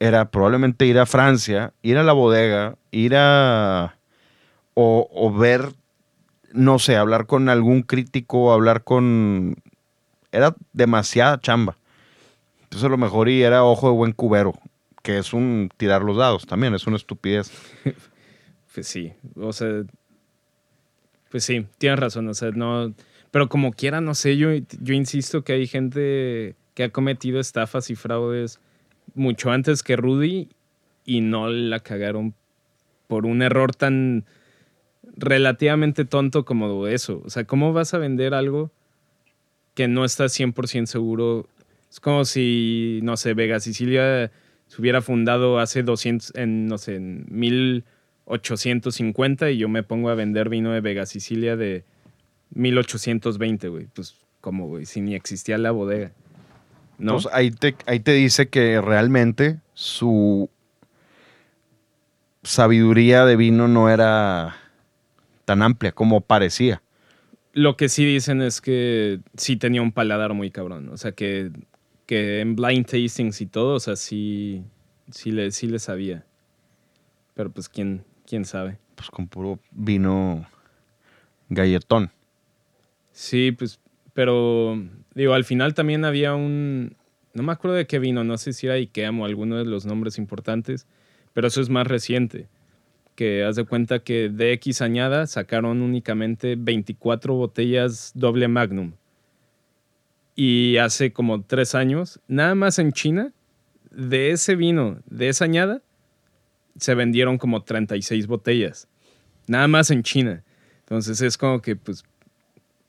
era probablemente ir a Francia, ir a la bodega, ir a... o, o ver, no sé, hablar con algún crítico, hablar con... Era demasiada chamba. Entonces a lo mejor y era ojo de buen cubero, que es un tirar los dados también, es una estupidez. Pues sí, o sea, pues sí, tienes razón, o sea, no, pero como quiera, no sé, yo, yo insisto que hay gente que ha cometido estafas y fraudes mucho antes que Rudy y no la cagaron por un error tan relativamente tonto como eso. O sea, ¿cómo vas a vender algo que no estás 100% seguro? Es como si, no sé, Vega Sicilia se hubiera fundado hace 200, en, no sé, en 1850 y yo me pongo a vender vino de Vega Sicilia de 1820, güey. Pues, ¿cómo, güey? Si ni existía la bodega. ¿No? Pues ahí te, ahí te dice que realmente su sabiduría de vino no era tan amplia como parecía. Lo que sí dicen es que sí tenía un paladar muy cabrón. O sea, que, que en blind tastings y todo, o sea, sí, sí, le, sí le sabía. Pero pues, ¿quién, quién sabe? Pues con puro vino galletón. Sí, pues, pero digo, al final también había un, no me acuerdo de qué vino, no sé si era Ikea o alguno de los nombres importantes, pero eso es más reciente, que haz de cuenta que de X añada sacaron únicamente 24 botellas doble magnum. Y hace como tres años, nada más en China, de ese vino, de esa añada, se vendieron como 36 botellas. Nada más en China. Entonces es como que, pues,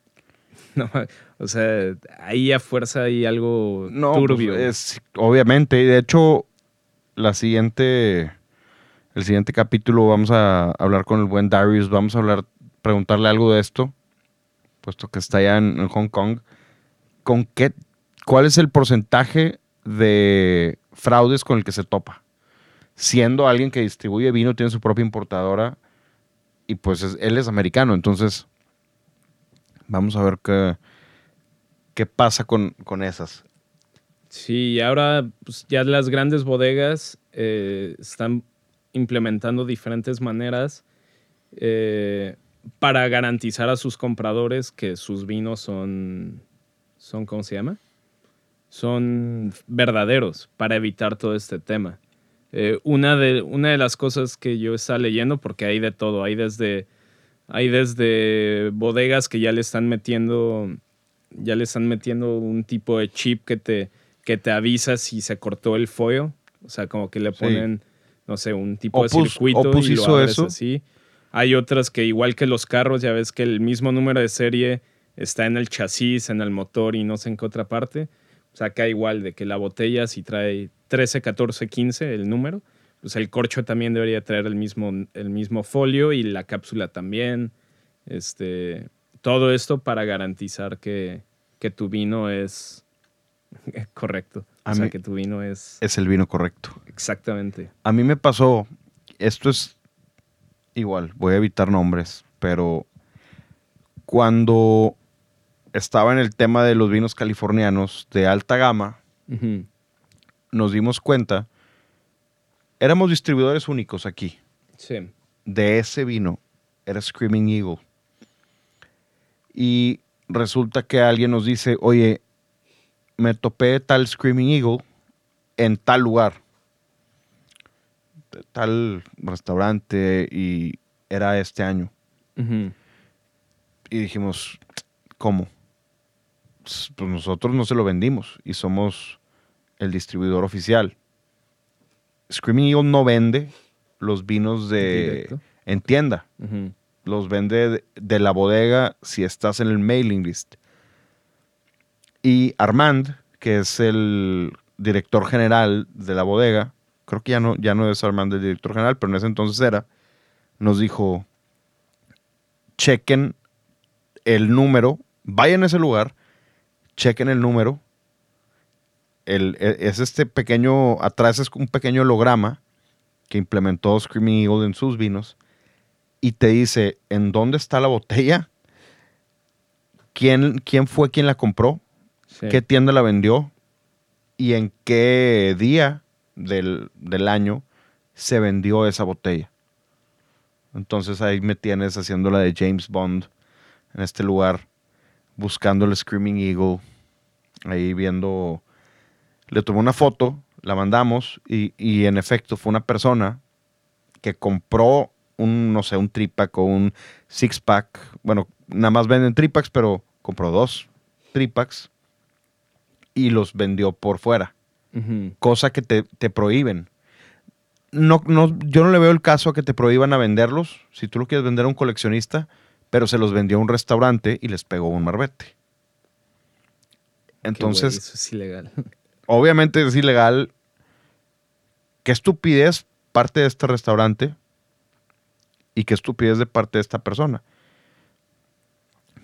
no, o sea, ahí a fuerza hay algo No, turbio. pues, es obviamente. y De hecho, la siguiente, el siguiente capítulo vamos a hablar con el buen Darius. Vamos a hablar, preguntarle algo de esto, puesto que está allá en, en Hong Kong. ¿Con qué, cuál es el porcentaje de fraudes con el que se topa? Siendo alguien que distribuye vino, tiene su propia importadora y pues es- él es americano, entonces vamos a ver qué, qué pasa con, con esas. Sí, ahora pues, ya las grandes bodegas eh, están implementando diferentes maneras eh, para garantizar a sus compradores que sus vinos son, son, ¿cómo se llama? Son verdaderos para evitar todo este tema. Eh, una, de, una de las cosas que yo estaba leyendo, porque hay de todo, hay desde, hay desde bodegas que ya le están metiendo, ya le están metiendo un tipo de chip que te, que te avisa si se cortó el foil. O sea, como que le Sí. ponen, no sé, un tipo de circuito Opus y lo hizo eso. así. Hay otras que igual que los carros, ya ves que el mismo número de serie está en el chasis, en el motor y no sé en qué otra parte. Sea, acá igual de que la botella si trae 13, 14, 15 el número, pues el corcho también debería traer el mismo, el mismo folio y la cápsula también. Este, todo esto para garantizar que, que tu vino es correcto. A o sea, que tu vino es Es el vino correcto. exactamente. A mí me pasó, esto es igual, voy a evitar nombres, pero cuando estaba en el tema de los vinos californianos de alta gama, nos dimos cuenta, éramos distribuidores únicos aquí Sí. de ese vino, era Screaming Eagle. Y resulta que alguien nos dice, oye, me topé tal Screaming Eagle en tal lugar, tal restaurante y era este año. Y dijimos, ¿cómo? Pues nosotros no se lo vendimos y somos el distribuidor oficial. Screaming Eagle no vende los vinos de en tienda. Los vende de, de la bodega si estás en el mailing list. Y Armand, que es el director general de la bodega, creo que ya no, ya no es Armand el director general, pero en ese entonces era, nos dijo, chequen el número, vayan a ese lugar, chequen el número. El- e- es este pequeño, atrás es un pequeño holograma que implementó Screaming Eagle en sus vinos y te dice en dónde está la botella, quién, quién fue quien la compró, Sí. qué tienda la vendió y en qué día del, del año se vendió esa botella. Entonces ahí me tienes haciendo la de James Bond en este lugar, buscando el Screaming Eagle, ahí viendo, le tomé una foto, la mandamos y, y en efecto fue una persona que compró un, no sé, un tripack o un six pack. Bueno, nada más venden tripacks, pero compró dos tripacks y los vendió por fuera, cosa que te, te prohíben. No, no, yo no le veo el caso a que te prohíban a venderlos, si tú lo quieres vender a un coleccionista, pero se los vendió a un restaurante y les pegó un marbete. Entonces, eso es ilegal. obviamente es ilegal. Qué estupidez parte de este restaurante y qué estupidez de parte de esta persona.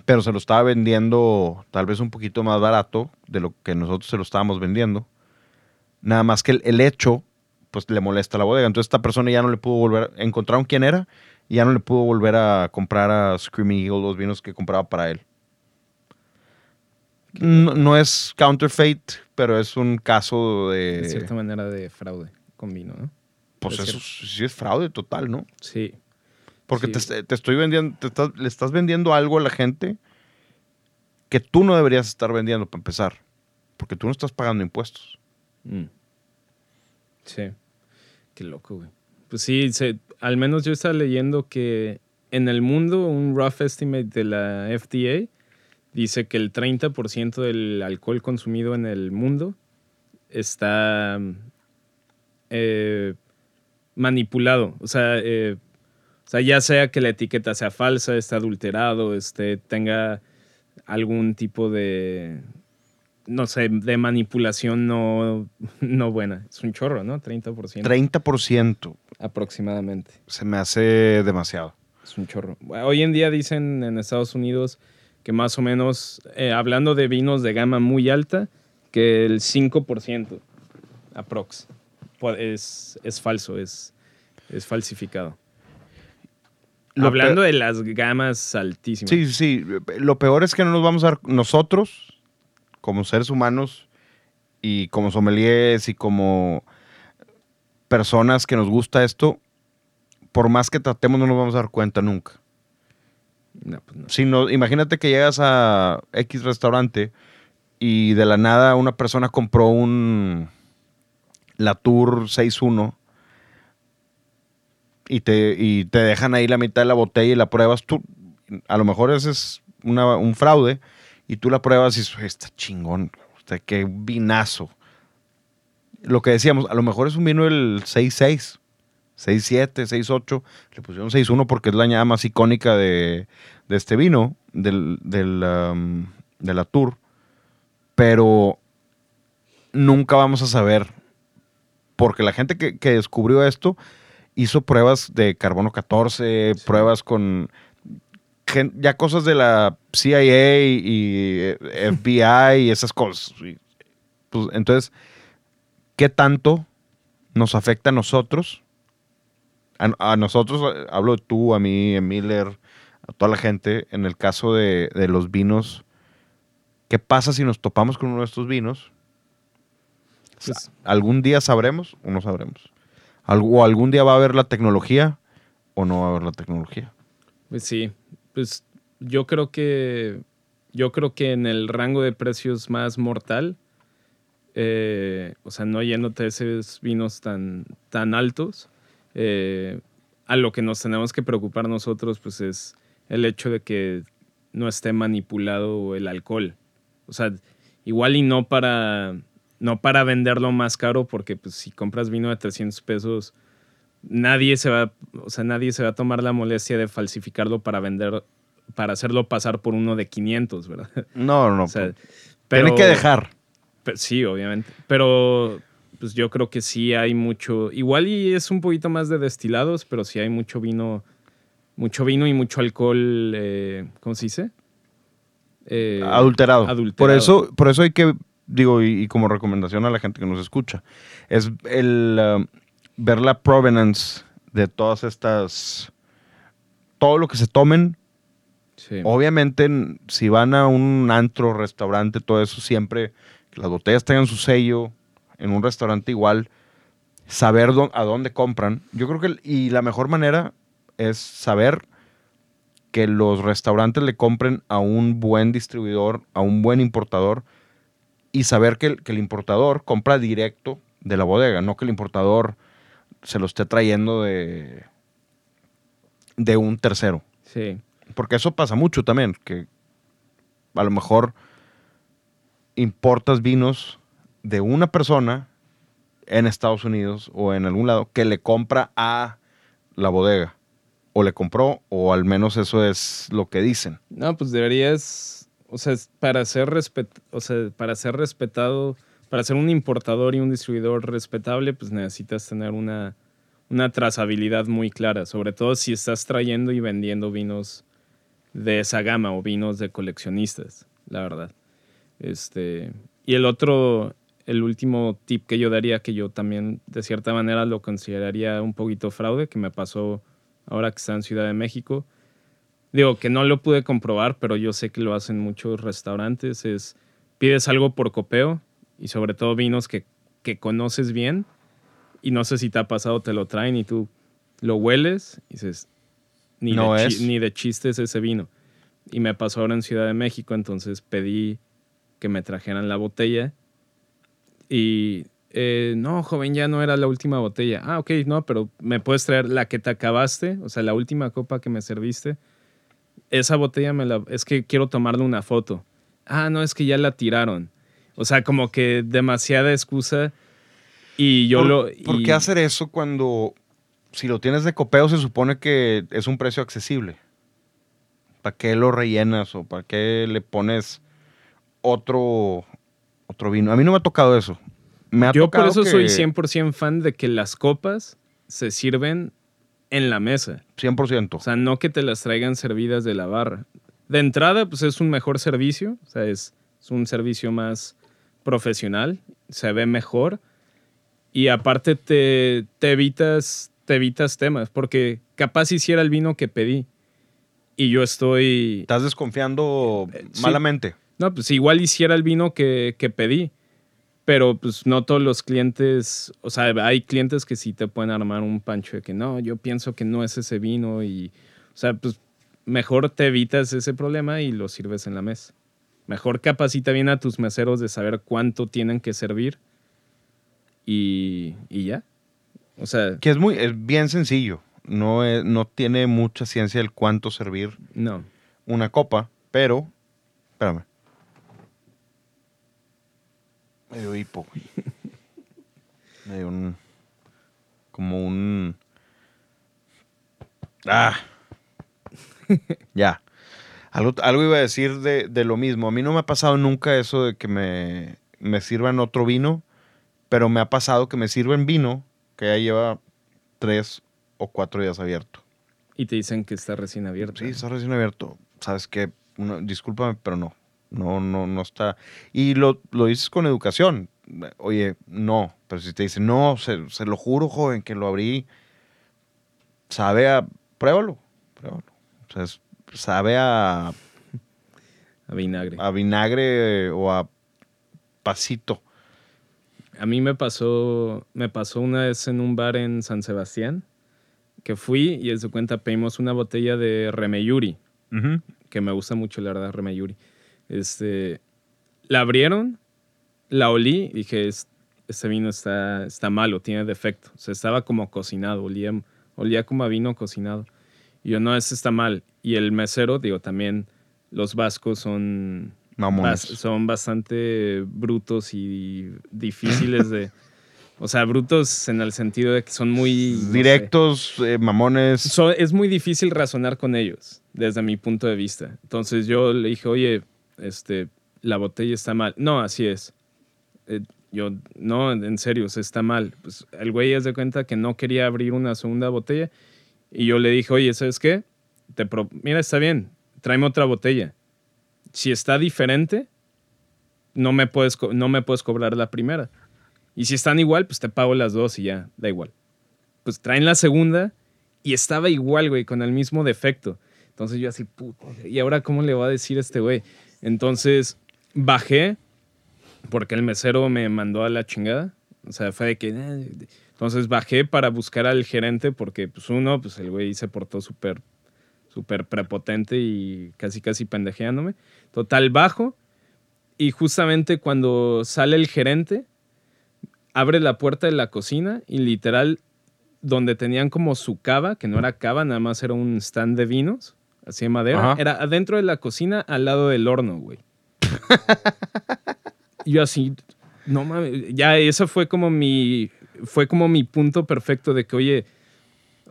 Pero se lo estaba vendiendo tal vez un poquito más barato de lo que nosotros se lo estábamos vendiendo. Nada más que el, el hecho, pues le molesta a la bodega. Entonces esta persona ya no le pudo volver, encontraron quién era y ya no le pudo volver a comprar a Screaming Eagle los vinos que compraba para él. No, no es counterfeit, pero es un caso de... de cierta manera de fraude con vino, ¿no? Pues es eso sí es fraude total, ¿no? Sí. Porque Sí. te, te estoy vendiendo, te estás- le estás vendiendo algo a la gente que tú no deberías estar vendiendo para empezar. Porque tú no estás pagando impuestos. Mm. Sí. Qué loco, güey. Pues sí, se- al menos yo estaba leyendo que en el mundo un rough estimate de la FDA dice que el 30% del alcohol consumido en el mundo está eh, manipulado. O sea, eh, o sea, ya sea que la etiqueta sea falsa, esté adulterado, este, tenga algún tipo de, no sé, de manipulación no, no buena. Es un chorro, ¿no? 30% 30% aproximadamente. se me hace demasiado. Es un chorro. Hoy en día dicen en Estados Unidos que más o menos, eh, hablando de vinos de gama muy alta, que el 5% aprox es, es falso, es, es falsificado. Lo Hablando de las gamas altísimas. Sí, sí, sí. Lo peor es que no nos vamos a dar nosotros, como seres humanos y como sommeliers y como personas que nos gusta esto, por más que tratemos no nos vamos a dar cuenta nunca. No, pues no. Si no, imagínate que llegas a X restaurante y de la nada una persona compró un Latour 6.1 y te, y te dejan ahí la mitad de la botella y la pruebas tú. A lo mejor ese es una- un fraude y tú la pruebas y dices, está chingón, qué vinazo. Lo que decíamos, a lo mejor es un vino del 6.6, 6.7, 6.8. Le pusieron 6.1 porque es la añada más icónica de, de este vino, del, del, um, de la Tour. Pero nunca vamos a saber, porque la gente que, que descubrió esto hizo pruebas de carbono 14, pruebas con ya cosas de la CIA y eh, FBI y esas cosas. Pues, entonces, ¿qué tanto nos afecta a nosotros? A, a nosotros, hablo de tú, a mí, a Miller, a toda la gente, en el caso de, de los vinos, ¿qué pasa si nos topamos con uno de estos vinos? Pues, ¿Algún día sabremos o no sabremos? ¿O algún día va a haber la tecnología o no va a haber la tecnología? pues sí, pues yo creo que yo creo que en el rango de precios más mortal eh, o sea, no yéndote a esos vinos tan, tan altos, eh, a lo que nos tenemos que preocupar nosotros, pues es el hecho de que no esté manipulado el alcohol. O sea, igual y no para, no para venderlo más caro, porque pues si compras vino de 300 pesos, nadie se va, o sea, nadie se va a tomar la molestia de falsificarlo para vender, para hacerlo pasar por uno de 500, ¿verdad? No, no, O sea, Tiene que dejar. Sí, obviamente. Pero pues yo creo que sí hay mucho. Igual y es un poquito más de destilados, pero sí hay mucho vino. Mucho vino y mucho alcohol. eh, ¿Cómo se dice? Eh, adulterado. adulterado. Por eso, por eso hay que, digo, y, y como recomendación a la gente que nos escucha, es el um, ver la provenance de todas estas, todo lo que se tomen. Sí. Obviamente, si van a un antro, restaurante, todo eso, siempre que las botellas tengan su sello, en un restaurante igual, saber a dónde compran. Yo creo que, y la mejor manera es saber que los restaurantes le compren a un buen distribuidor, a un buen importador, y saber que el, que el importador compra directo de la bodega, no que el importador se lo esté trayendo de, de un tercero. Sí. Porque eso pasa mucho también, que a lo mejor importas vinos de una persona en Estados Unidos o en algún lado que le compra a la bodega. O le compró, o al menos eso es lo que dicen. No, pues deberías. O sea, para ser, respet, o sea, para ser respetado, para ser un importador y un distribuidor respetable, pues necesitas tener una, una trazabilidad muy clara. Sobre todo si estás trayendo y vendiendo vinos de esa gama o vinos de coleccionistas, la verdad. Este, y el otro, el último tip que yo daría, que yo también de cierta manera lo consideraría un poquito fraude, que me pasó ahora que está en Ciudad de México. Digo que no lo pude comprobar, pero yo sé que lo hacen muchos restaurantes. Es pides algo por copeo y sobre todo vinos que, que conoces bien y no sé si te ha pasado, te lo traen y tú lo hueles y dices, ni, No de, es. ni de chistes ese vino. Y me pasó ahora en Ciudad de México, entonces pedí que me trajeran la botella y eh, no, joven, ya no era la última botella. Ah, ok, no, pero me puedes traer la que te acabaste, o sea, la última copa que me serviste. Esa botella me la... Es que quiero tomarle una foto. Ah, no, es que ya la tiraron. O sea, como que demasiada excusa y yo ¿Por, lo... ¿por qué hacer eso cuando, si lo tienes de copeo, se supone que es un precio accesible? ¿Para qué lo rellenas o para qué le pones otro, otro vino? A mí no me ha tocado eso. Me ha Yo por eso que- soy 100% fan de que las copas se sirven en la mesa. 100%. O sea, no que te las traigan servidas de la barra. De entrada, pues es un mejor servicio. O sea, es, es un servicio más profesional. Se ve mejor. Y aparte te, te evitas, te evitas temas. Porque capaz hiciera el vino que pedí. Y yo estoy... Estás desconfiando Eh, sí. malamente. No, pues igual hiciera el vino que, que pedí. Pero pues no todos los clientes, o sea, hay clientes que sí te pueden armar un pancho de que no, yo pienso que no es ese vino y, o sea, pues mejor te evitas ese problema y lo sirves en la mesa. Mejor capacita bien a tus meseros de saber cuánto tienen que servir y, y ya. O sea, Que es muy, es bien sencillo. No, es- no tiene mucha ciencia el cuánto servir no. una copa, pero. Espérame. Me dio hipo, güey. Me dio un. Como un. Ah. ya. Algo, algo iba a decir de, de lo mismo. A mí no me ha pasado nunca eso de que me, me sirvan otro vino, pero me ha pasado que me sirven vino que ya lleva tres o cuatro días abierto. Y te dicen que está recién abierto. Sí, está recién abierto. Sabes que, discúlpame, pero no. No, no, no está. Y lo, lo dices con educación. Oye, no. Pero si te dicen, no, se, se lo juro, joven, que lo abrí. Sabe a. Pruébalo. Pruébalo. O sea, es- sabe a, A vinagre. a vinagre o a pasito. A mí me pasó, me pasó una vez en un bar en San Sebastián que fui y en su cuenta pedimos una botella de Remeyuri, que me gusta mucho la verdad Remeyuri. Este, la abrieron, la olí y dije, "Es- este vino está, está malo, tiene defecto. O sea, estaba como cocinado, olía, olía como a vino cocinado. Y yo, no, este está mal. Y el mesero, digo, también los vascos son, Mamones. bas- son bastante brutos y difíciles de... O sea, brutos en el sentido de que son muy... no sé. Directos, eh, mamones. So- es muy difícil razonar con ellos, desde mi punto de vista. Entonces yo le dije, oye, este, la botella está mal. No, así es. Eh, yo, no, en serio, se está mal. Pues el güey es de cuenta que no quería abrir una segunda botella. Y yo le dije, oye, ¿sabes qué? Te pro- Mira, está bien, tráeme otra botella. Si está diferente, no me, puedes no me puedes cobrar la primera. Y si están igual, pues te pago las dos y ya, da igual. Pues traen la segunda y estaba igual, güey, con el mismo defecto. Entonces yo así, puta, ¿y ahora cómo le voy a decir este güey? Entonces bajé porque el mesero me mandó a la chingada. O sea, fue de que... "Eh". Entonces bajé para buscar al gerente porque, pues uno, pues el güey se portó súper, súper prepotente y casi, casi pendejeándome. Total, bajo y justamente cuando sale el gerente, abre la puerta de la cocina y literal donde tenían como su cava, que no era cava, nada más era un stand de vinos, así de madera, Ajá. era adentro de la cocina al lado del horno, güey. Yo así, no mames, ya eso fue como mi, fue como mi punto perfecto de que, oye,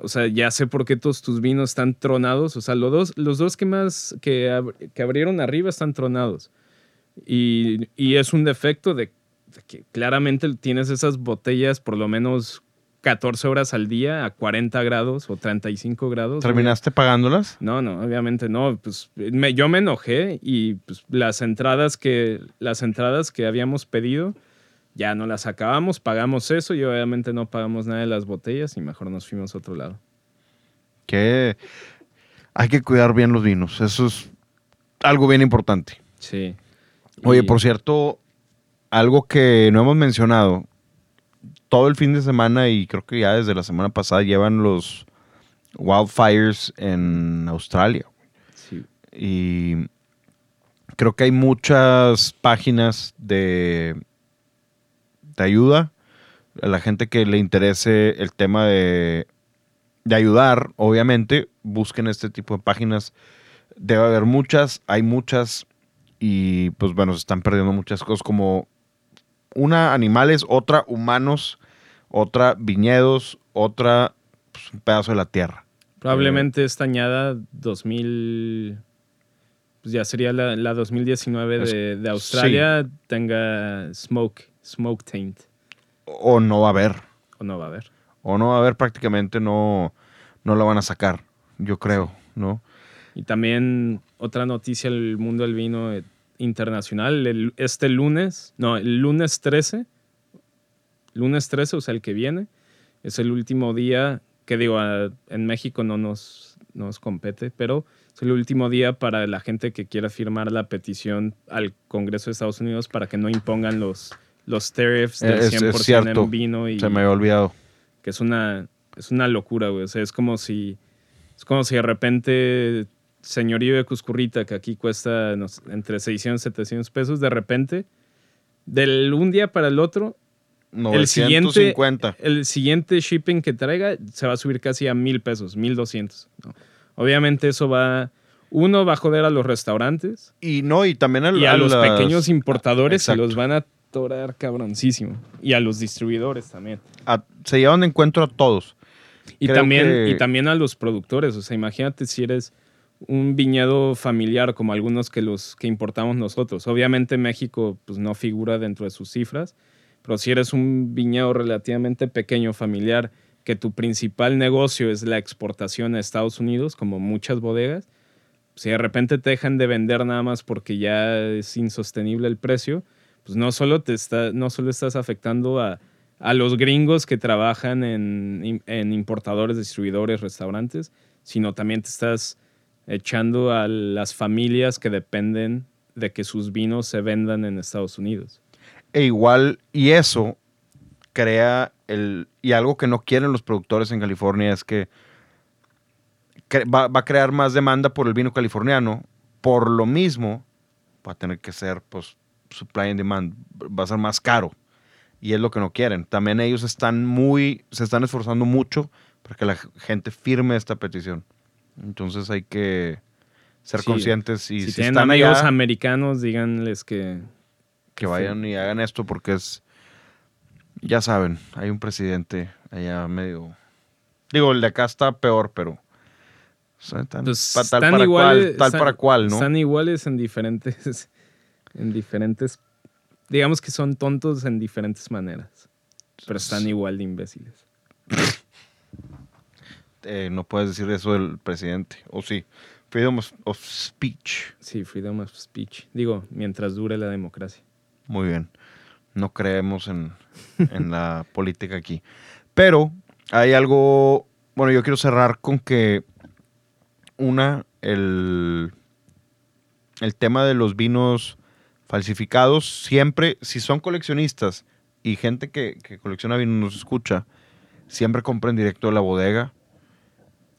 o sea, ya sé por qué todos tus vinos están tronados, o sea, los dos, los dos que más, que, que abrieron arriba están tronados. Y, y es un defecto de, de que claramente tienes esas botellas por lo menos 14 horas al día a 40 grados o 35 grados. güey. ¿Terminaste pagándolas? No, no, obviamente no. Pues me- yo me enojé y pues, las entradas que las entradas que habíamos pedido ya no las acabamos, pagamos eso y obviamente no pagamos nada de las botellas y mejor nos fuimos a otro lado. Que hay que cuidar bien los vinos. Eso es algo bien importante. Sí. Oye, Y- por cierto, algo que no hemos mencionado. Todo el fin de semana y creo que ya desde la semana pasada llevan los wildfires en Australia. sí. Y creo que hay muchas páginas de, de ayuda a la gente que le interese el tema de, de ayudar. Obviamente, busquen este tipo de páginas. Debe haber muchas, hay muchas. Y pues bueno, se están perdiendo muchas cosas como una animales, otra humanos, otra viñedos, otra pues, un pedazo de la tierra. Probablemente esta añada 2000, pues ya sería la, la 2019 de, de Australia, tenga smoke, smoke taint. O no va a haber. O no va a haber. o no va a haber prácticamente no, no lo van a sacar, yo creo, ¿no? Y también otra noticia del mundo del vino eh, internacional. el- este lunes, no, el lunes 13, lunes 13, o sea, el que viene, es el último día que digo, en México no nos, nos compete, pero es el último día para la gente que quiera firmar la petición al Congreso de Estados Unidos para que no impongan los, los tariffs del Es- es 100% cierto. en vino y Se me había olvidado. que es una, es una locura, güey. O sea, es como si, es como si de repente señorío de Cuscurrita, que aquí cuesta no entre 600 y 700 pesos, de repente, del un día para el otro, el siguiente, 950. el siguiente shipping que traiga se va a subir casi a mil pesos, 1200. ¿no? Obviamente eso va, uno va a joder a los restaurantes Y no, y también al- y a, los las- pequeños importadores se Exacto. los van a atorar cabroncísimo. Y a los distribuidores también. a- se llevan de encuentro a todos. Y Creo también, que- y también a los productores. O sea, imagínate si eres un viñedo familiar como algunos que los que importamos nosotros. Obviamente México pues, no figura dentro de sus cifras, pero si eres un viñedo relativamente pequeño, familiar, que tu principal negocio es la exportación a Estados Unidos, como muchas bodegas, si de repente te dejan de vender nada más porque ya es insostenible el precio, pues no solo, te está, no solo estás afectando a, a los gringos que trabajan en, en importadores, distribuidores, restaurantes, sino también te estás echando a las familias que dependen de que sus vinos se vendan en Estados Unidos. E igual, y eso crea el. Y algo que no quieren los productores en California es que va, va a crear más demanda por el vino californiano. Por lo mismo, va a tener que ser, pues, supply and demand, va a ser más caro. Y es lo que no quieren. También ellos están muy, se están esforzando mucho para que la gente firme esta petición. Entonces hay que ser Sí. conscientes y si, si, tienen están amigos allá, americanos, díganles que que vayan y hagan esto porque es, ya saben, hay un presidente allá medio, digo, el de acá está peor, pero o sea, tan- pues, pa- tal están para iguales, cual, tal están- para cual, ¿no? Están iguales en diferentes, en diferentes, digamos que son tontos en diferentes maneras, pero están igual de imbéciles. Eh, no puedes decir eso del presidente, o sí. Freedom of, of speech. Sí, freedom of speech. Digo, mientras dure la democracia. Muy bien. No creemos en, en la política aquí. Pero hay algo. Bueno, yo quiero cerrar con que. Una, el, el tema de los vinos falsificados. Siempre, si son coleccionistas y gente que, que colecciona vinos nos escucha, siempre compren directo de la bodega.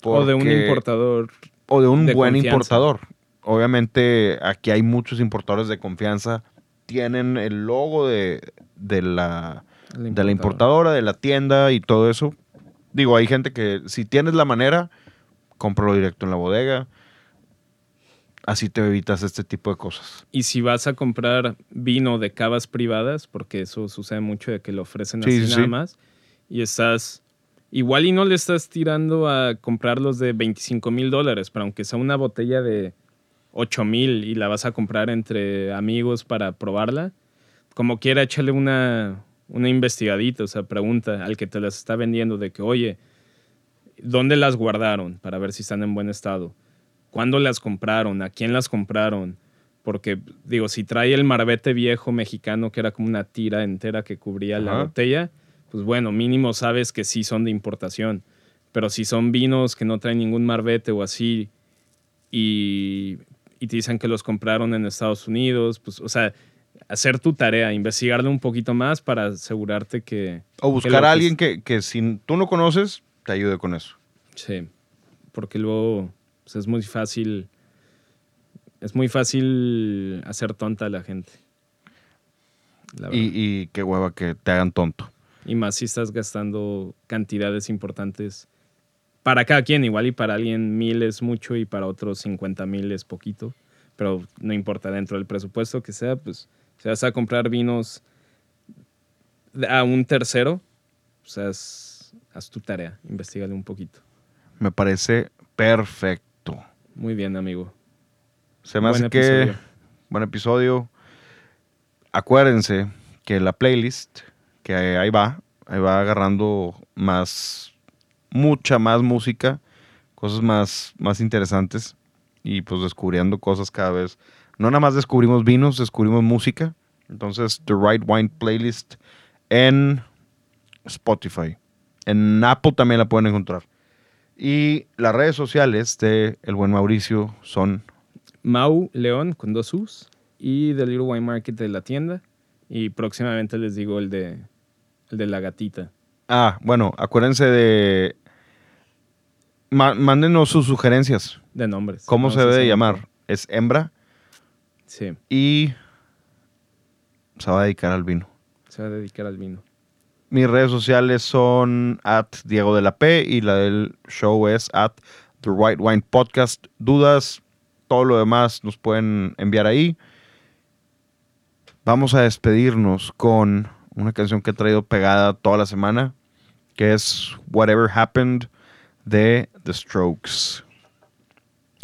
O de un importador. o de un de buen confianza. importador. Obviamente aquí hay muchos importadores de confianza. Tienen el logo de, de la, de la importador. importadora, de la tienda y todo eso. Digo, hay gente que si tienes la manera, cómpralo directo en la bodega. Así te evitas este tipo de cosas. Y si vas a comprar vino de cavas privadas, porque eso sucede mucho de que lo ofrecen Sí, así sí, nada más, y estás, igual y no le estás tirando a comprarlos de 25 mil dólares, pero aunque sea una botella de 8 mil y la vas a comprar entre amigos para probarla, como quiera, échale una, una investigadita, o sea, pregunta al que te las está vendiendo de que, oye, ¿dónde las guardaron para ver si están en buen estado? ¿Cuándo las compraron? ¿A quién las compraron? Porque, digo, si trae el marbete viejo mexicano, que era como una tira entera que cubría la botella, pues bueno, mínimo sabes que sí son de importación. Pero si son vinos que no traen ningún marbete o así, y, y te dicen que los compraron en Estados Unidos, pues, o sea, hacer tu tarea, investigarlo un poquito más para asegurarte que... O buscar a alguien que, que si tú no conoces, te ayude con eso. Sí, porque luego pues, es muy fácil, es muy fácil hacer tonta a la gente. La. Y, y qué hueva que te hagan tonto. Y más si estás gastando cantidades importantes para cada quien, igual y para alguien mil es mucho y para otros 50 mil es poquito, pero no importa, dentro del presupuesto que sea, pues si vas a comprar vinos a un tercero, pues haz, haz tu tarea, investigale un poquito. Me parece perfecto. Muy bien, amigo. Se me Buen hace que. Buen episodio. Acuérdense que la playlist, que ahí va, ahí va agarrando más, mucha más música, cosas más, más interesantes y pues descubriendo cosas cada vez. No nada más descubrimos vinos, descubrimos música. Entonces, The Right Wine Playlist en Spotify. En Apple también la pueden encontrar. Y las redes sociales de El Buen Mauricio son Mau León con dos U's y The Little Wine Market de la tienda. Y próximamente les digo el de, el de la gatita Ah, bueno, acuérdense de. Mándenos sus sugerencias. de nombres. ¿Cómo No se debe llamar? Es hembra Sí, y se va a dedicar al vino. se va a dedicar al vino. Mis redes sociales son at Diego de la P y la del show es at The Right Wine Podcast. Dudas, todo lo demás nos pueden enviar ahí. Vamos a despedirnos con una canción que he traído pegada toda la semana, que es Whatever Happened de The Strokes.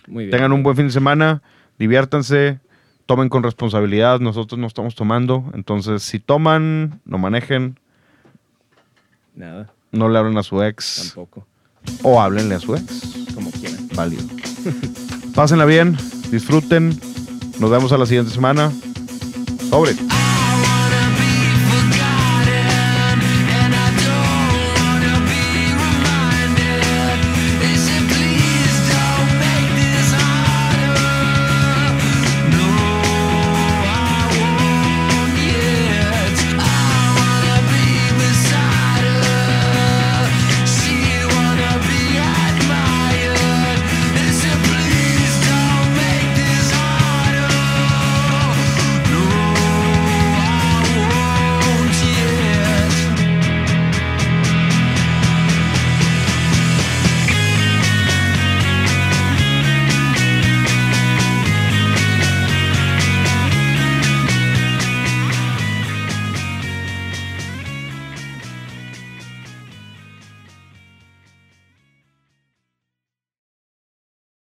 Muy bien. Tengan un buen fin de semana, diviértanse, tomen con responsabilidad. Nosotros no estamos tomando, entonces si toman, no manejen, Nada, no le hablen a su ex tampoco. o háblenle a su ex. Como quieran. Válido. Pásenla bien, disfruten. Nos vemos a la siguiente semana. Sobre.